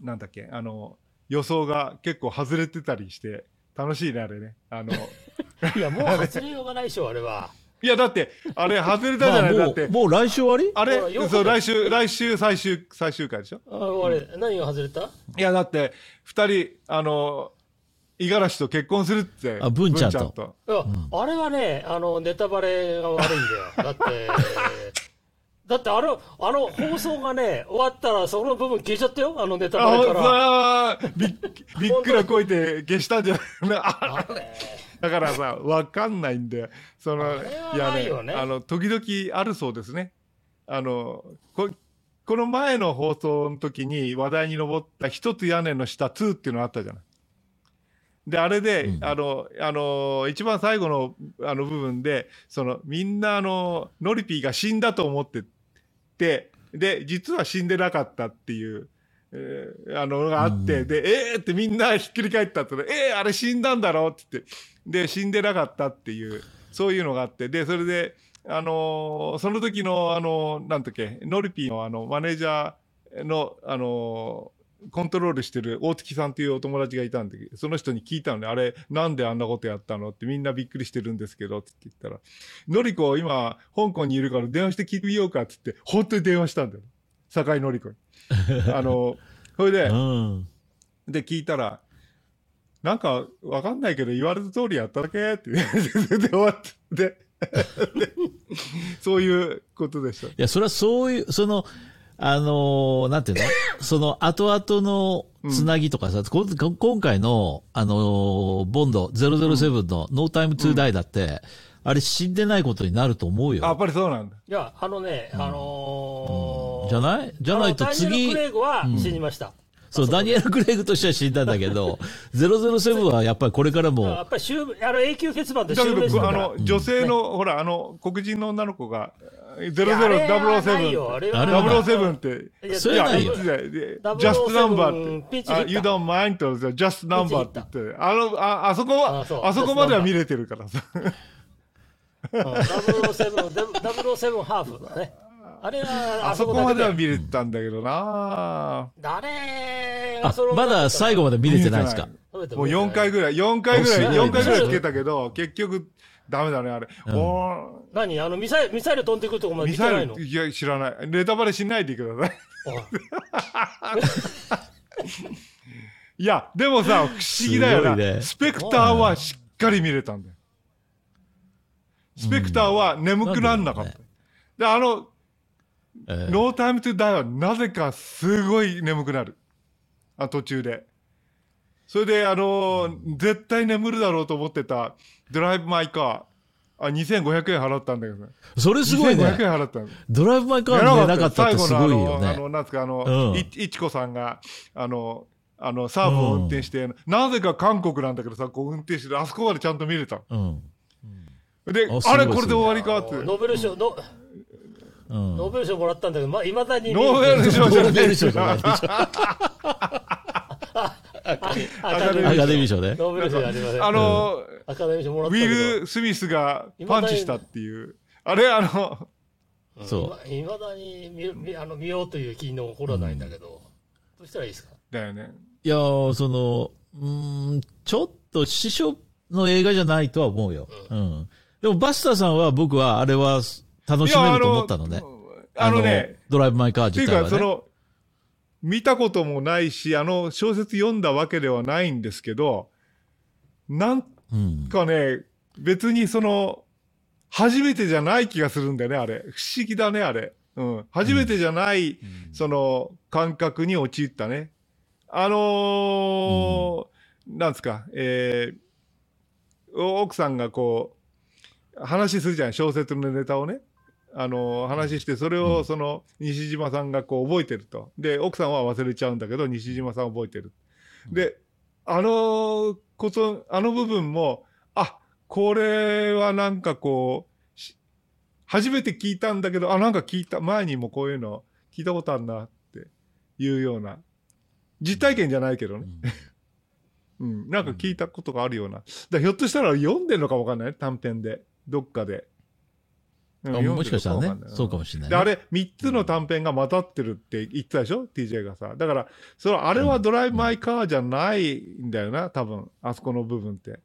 なんだっけ、あの、予想が結構外れてたりして、楽しいね、あれね。あの、いや、もう外れようがないでしょ、あれは。いや、だって、あれ外れたじゃない、だってう、。もう来週終わり？あれそう、来週、来週最終、最終回でしょ？ああれ、何が外れた？いや、だって、二人、あの、五十嵐と結婚するって。あ文ちゃんとあれはね、あの、ネタバレが悪いんだよ。だって、だってあの、あの放送がね、終わったらその部分消えちゃったよ、あのネタバレから。あ、びっ、びっくらこいて消したんじゃない？だからさ、わかんないんで、その、あれはいないよねあの、時々あるそうですね。あの、こ、この前の放送の時に話題に上った一つ屋根の下2っていうのあったじゃない？で、あれで、うんあの、あの、一番最後の、あの部分で、その、みんな、あの、ノリピーが死んだと思ってて、で、実は死んでなかったっていう、えーあの、があって、うん。で、えーってみんなひっくり返ったってえー、あれ死んだんだろうって言って、で、死んでなかったっていう、そういうのがあって、で、それで、あのーその時の、あのーなんだっけ、ノリピーの、あの、マネージャーの、あのーコントロールしてる大月さんというお友達がいたんで、その人に聞いたのね、あれ、なんであんなことやったのってみんなびっくりしてるんですけど、って言ったら、のりこ今、香港にいるから電話して聞いてみようかって言って、本当に電話したんだよ。坂井のりこに。あの、それで、うん。で、聞いたら、なんか、わかんないけど、言われた通りやっただけって、で、終わって、そういうことでした。いや、それはそういう、その、あのーなんていうの？その後々のつなぎとかさ、ここ今回の、あのーボンド007の No Time to Die だって、あれ死んでないことになると思うよ。あやっぱりそうなんだ。いや、あのね、あのーじゃない？じゃないとあのダニエ次ル・ク、レイグは死にました。そう、ダニエル・クレイグとしては死んだんだけど、007はやっぱりこれからやもっ、ぱり終あの永久欠番でだ終命するけど、あの、女性の、ほら、あの、黒人の女の子が、いやあれはないよ。あ007、れあれはない。007って、いやそれはないよ。いやで。で007 just number って、ピンチヒッターあ you don't mind と just number って言って、あの、あ、あそこは、あそこまでは見れてるからさ。うん007、007ハーフだね。あれは、あそこまでは見見れてたんだけどな。誰あがそのまだ最後まで見れてないですか？もう4回ぐらい、4回ぐらい、おすごい。ね4回ぐらいつけたけど、結局、ダメだね、あれ。うんお何？あのミサイル、ミサイル飛んでくるとこまーミサで見てないの？イル、いや、知らない。ネタバレしないでください。いや、でもさ、不思議だよな。すごいねスペクターはしっかり見れたんだよ。スペクターは眠くなんなかった。うんで、あの、えーノータイムトゥダイはなぜかすごい眠くなる。あ途中で。それで、あのー絶対眠るだろうと思ってたドライブ・マイ・カー。あ、2500円払ったんだけどね。それすごい2500ね。円払ったんだ。ドライブ・マイ・カー寝なかったってすごいよ最後のあの、あねの。なんつうか、あの、うんいいちこさんが、あの、あの、サーフを運転して、なぜか韓国なんだけどさ、こう運転してる、あそこまでちゃんと見れた。うん。で、あれ、これで終わりかって。ノーベル賞、ノうん。ノーベル賞もらったんだけど、ま、未だに見ノーベル賞じゃノーベないル賞じゃない。アカデミー賞ね。ノーベル賞ありません。あの、アカデミー賞もらっウたけど。ィル・スミスがパンチしたっていう。あれ、あの、そういまだに見見あの見ようという気の起こらないんだけど、どうしたらいいですか？だよね。いやーその、うーん、ちょっと師匠の映画じゃないとは思うよ。うん。でもバスターさんは僕はあれは楽しめると思ったのね。あのね、ドライブ・マイ・カーっていうか、自体はね。その、見たこともないし、あの小説読んだわけではないんですけど、なんうん。かね、別にその、初めてじゃない気がするんだよね、あれ。不思議だね、あれ。うん。初めてじゃない、その、感覚に陥ったね。あのーなんですか、えー、奥さんがこう、話するじゃん、小説のネタをね。あの話して、それをその西島さんがこう覚えてると。で、奥さんは忘れちゃうんだけど、西島さんは覚えてる。で、あのこと、あの部分も、あこれはなんかこう、し初めて聞いたんだけど、あ、なんか聞いた、前にもこういうの聞いたことあるなっていうような、実体験じゃないけどね。うん、なんか聞いたことがあるような。だひょっとしたら読んでるのかわかんないね短編で。どっかで。もしかしたらねそうかもしれないで、ねあれ、3つの短編が混ざってるって言ってたでしょ ?TJ がさ。だから、そのあれはドライブ・マイ・カーじゃないんだよな、多分。あそこの部分って。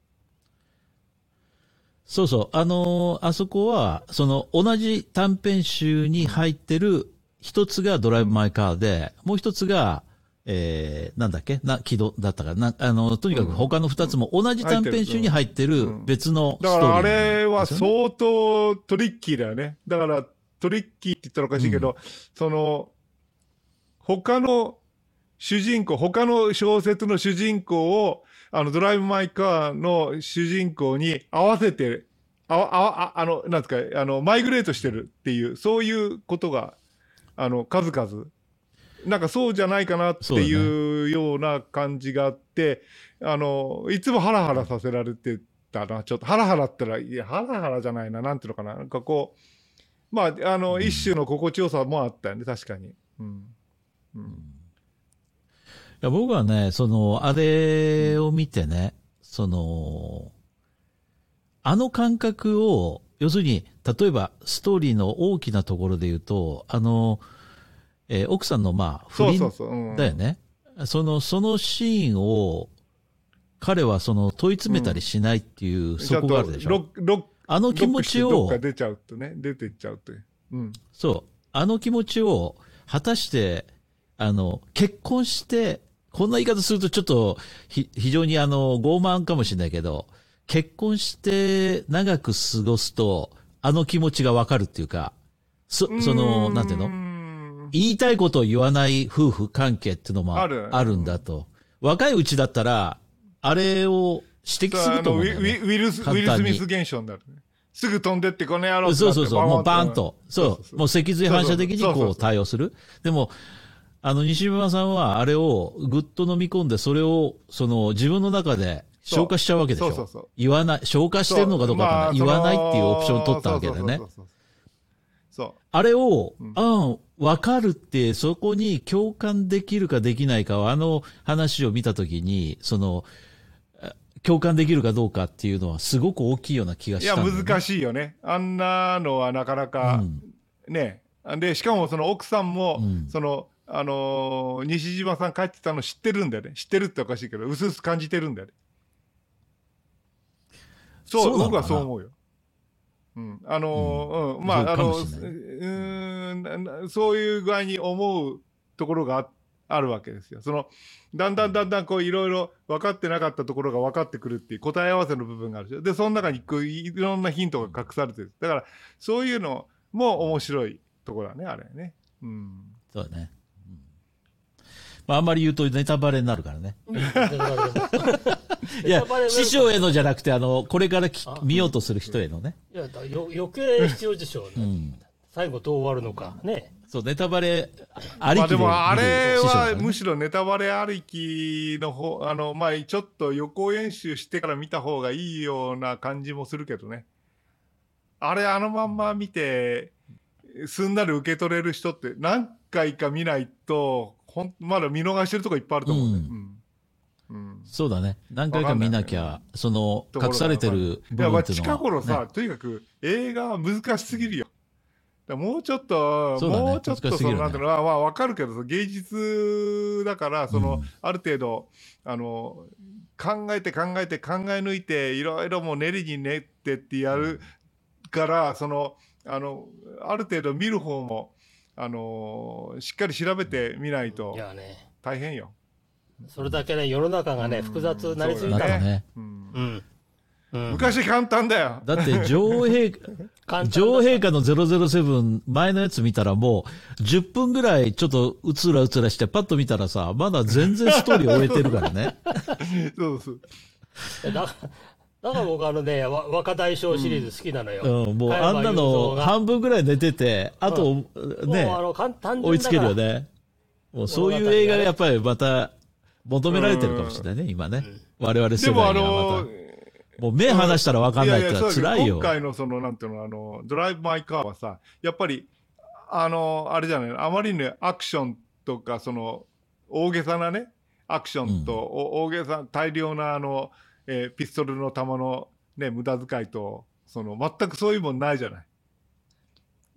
そうそう。あのーあそこは、その、同じ短編集に入ってる、一つがドライブ・マイ・カーで、もう一つが、えー、なんだっけ？な、軌道だったかな？あの、とにかく他の二つも同じ短編集に入ってる。うん。別のストーリーだからあれは相当トリッキーだよね。だからトリッキーって言ったらおかしいけど、その、他の主人公、他の小説の主人公を、あの、ドライブ・マイ・カーの主人公に合わせて、あわあわああの、なんですか、あの、マイグレートしてるっていう、そういうことが、あの、数々、なんかそうじゃないかなっていうような感じがあって、あの、いつもハラハラさせられてたな、ちょっと、ハラハラったら、いや、ハラハラじゃないな、なんていうのかな、なんかこう、まあ、あの、一種の心地よさもあったよね、確かに。うん。うん。いや僕はね、その、あれを見てね、その、あの感覚を、要するに、例えば、ストーリーの大きなところで言うと、あの、えー奥さんの、まあ、不倫そうそうそう。うん、だよね。その、そのシーンを、彼はその問い詰めたりしないっていう、そこがあるでしょ。あの気持ちを出ちゃうとね、出てっちゃうという。うん。そう、あの気持ちを、果たして、あの、結婚して、こんな言い方するとちょっと、ひ、非常にあの、傲慢かもしれないけど、結婚して長く過ごすと、あの気持ちがわかるっていうか、そ、その、なんていうのの？言いたいことを言わない夫婦関係っていうのもあるんだと。若いうちだったら、あれを指摘すると思うね。ウィウィルス、ウィル・スミス現象になるね。すぐ飛んでって、この野郎そうそうそう、もうバーンと。そう、もう脊髄反射的にこう対応する。でも、あの、西村さんはあれをぐっと飲み込んで、それを、その、自分の中で消化しちゃうわけでしょ。そうそうそう言わない、消化してるのかどうかわかんない。言わないっていうオプションを取ったわけだよねそ。うあれを、うんうん、わかるって、そこに共感できるかできないかは、あの話を見たときに、その、あ共感できるかどうかっていうのはすごく大きいような気がいや、したんだよね、難しいよね。あんなのはなかなか、ね。で、しかもその奥さんも、うんその、あのー西島さん帰ってたの知ってるんだよね。知ってるっておかしいけど、うすうす感じてるんだよね。そう、僕はそう思うよ。うん。あのーうん、まあ、あの、うんそういう具合に思うところがああるわけですよ。その、だんだんだんだんこういろいろ分かってなかったところが分かってくるっていう答え合わせの部分があるでしょ。で、その中にこういろんなヒントが隠されてる。だから、そういうのも面白いところだね、あれね。うん。そうだね。うんまあ、あんまり言うとネタバレになるからね。いやネタバレ、師匠へのじゃなくて、あの、これからきあ見ようとする人へのね。いやだよ余計必要でしょうね、うん。最後どう終わるのかね。そう、ネタバレありきでまあでも、あれはむしろネタバレありきの方、あの、まあちょっと予行演習してから見た方がいいような感じもするけどね。あれ、あのまんま見て、すんなり受け取れる人って何回か見ないと、ほんまだ見逃してるとこいっぱいあると思うね。うん。うんそうだね。何回か見なきゃ、その、隠されてる部分っていうのは、近頃さ、ねとにかく映画は難しすぎるよ。もうちょっと、ねもうちょっと、その、ねなんていうの、まあ、まあわかるけど、芸術だから、その、うんある程度、あの、考えて考えて考え抜いて、いろいろもう練りに練ってってやるから、その、あの、ある程度見る方も、あの、しっかり調べてみないといやね、大変よ。それだけね、世の中がね、うん複雑になりすぎなたの。ね。うん昔簡単だよ。だって、女王陛下、女王陛下の007前のやつ見たらもう10分ぐらいちょっとうつらうつらしてパッと見たらさ、まだ全然ストーリー終えてるからね。そうそう。だだだから僕あのね、わ若大将シリーズ好きなのよ。うん、もうあんなのが半分ぐらい寝てて、あと、もうね、あの簡単純だから追いつけるよね。もうそういう映画がやっぱりまた求められてるかもしれないね、今ね。我々世でもあ代にはまのた。もう目離したら分かんないって辛いよ。今回のその、なんていうの、あの、ドライブ・マイ・カーはさ、やっぱり、あの、あれじゃない、あまりにアクションとか、その、大げさなね、アクションと、お大げさ、大量な、あの、えーピストルの弾のね、無駄遣いと、その、全くそういうもんないじゃない。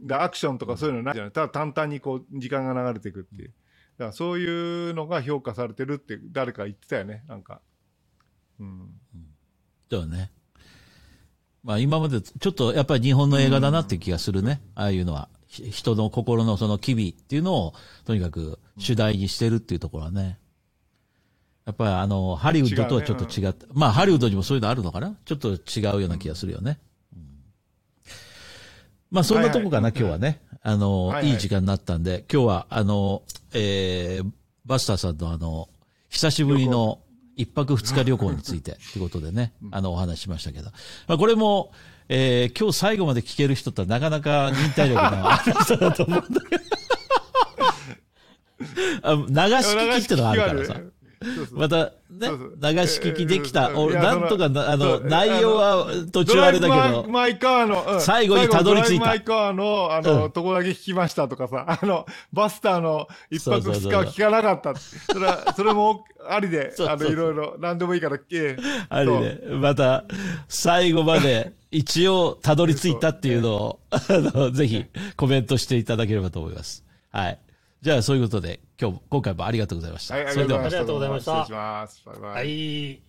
で、アクションとかそういうのないじゃない。ただ淡々にこう、時間が流れていくっていう。だからそういうのが評価されてるって誰か言ってたよね、なんか。うん。そうね。まあ今までちょっとやっぱり日本の映画だなっていう気がするね。ああいうのは。人の心のその機微っていうのをとにかく主題にしてるっていうところはね。やっぱりあの、ハリウッドとはちょっと違って、まあハリウッドにもそういうのあるのかな？ちょっと違うような気がするよね。うんまあそんなとこかな、はいはい今日はね。あの、はいはいいい時間になったんで、今日はあの、えー、バスターさんのあの、久しぶりの一泊二日旅行についてってことでね、あの、お話ししましたけど。まあこれも、えー、今日最後まで聞ける人ってなかなか忍耐力のある人だと思うんだけど。あ流し聞きってのがあるからさ。また、ね、流し聞きできた。なんとかな、あの、内容は途中あれだけど、マイカーの、うん。最後にたどり着いた。マイカーの、あの、うん。とこだけ聞きましたとかさ、あの、バスターの一泊二日は聞かなかった。それは、それもありで、あの、いろいろ、なんでもいいから、ええあれね、また、最後まで一応たどり着いたっていうのを、あの、ぜひコメントしていただければと思います。はい。じゃあそういうことで、今日、今回もありがとうございました。はい、あそれではありがとうございました失礼します。バイバイ。はい。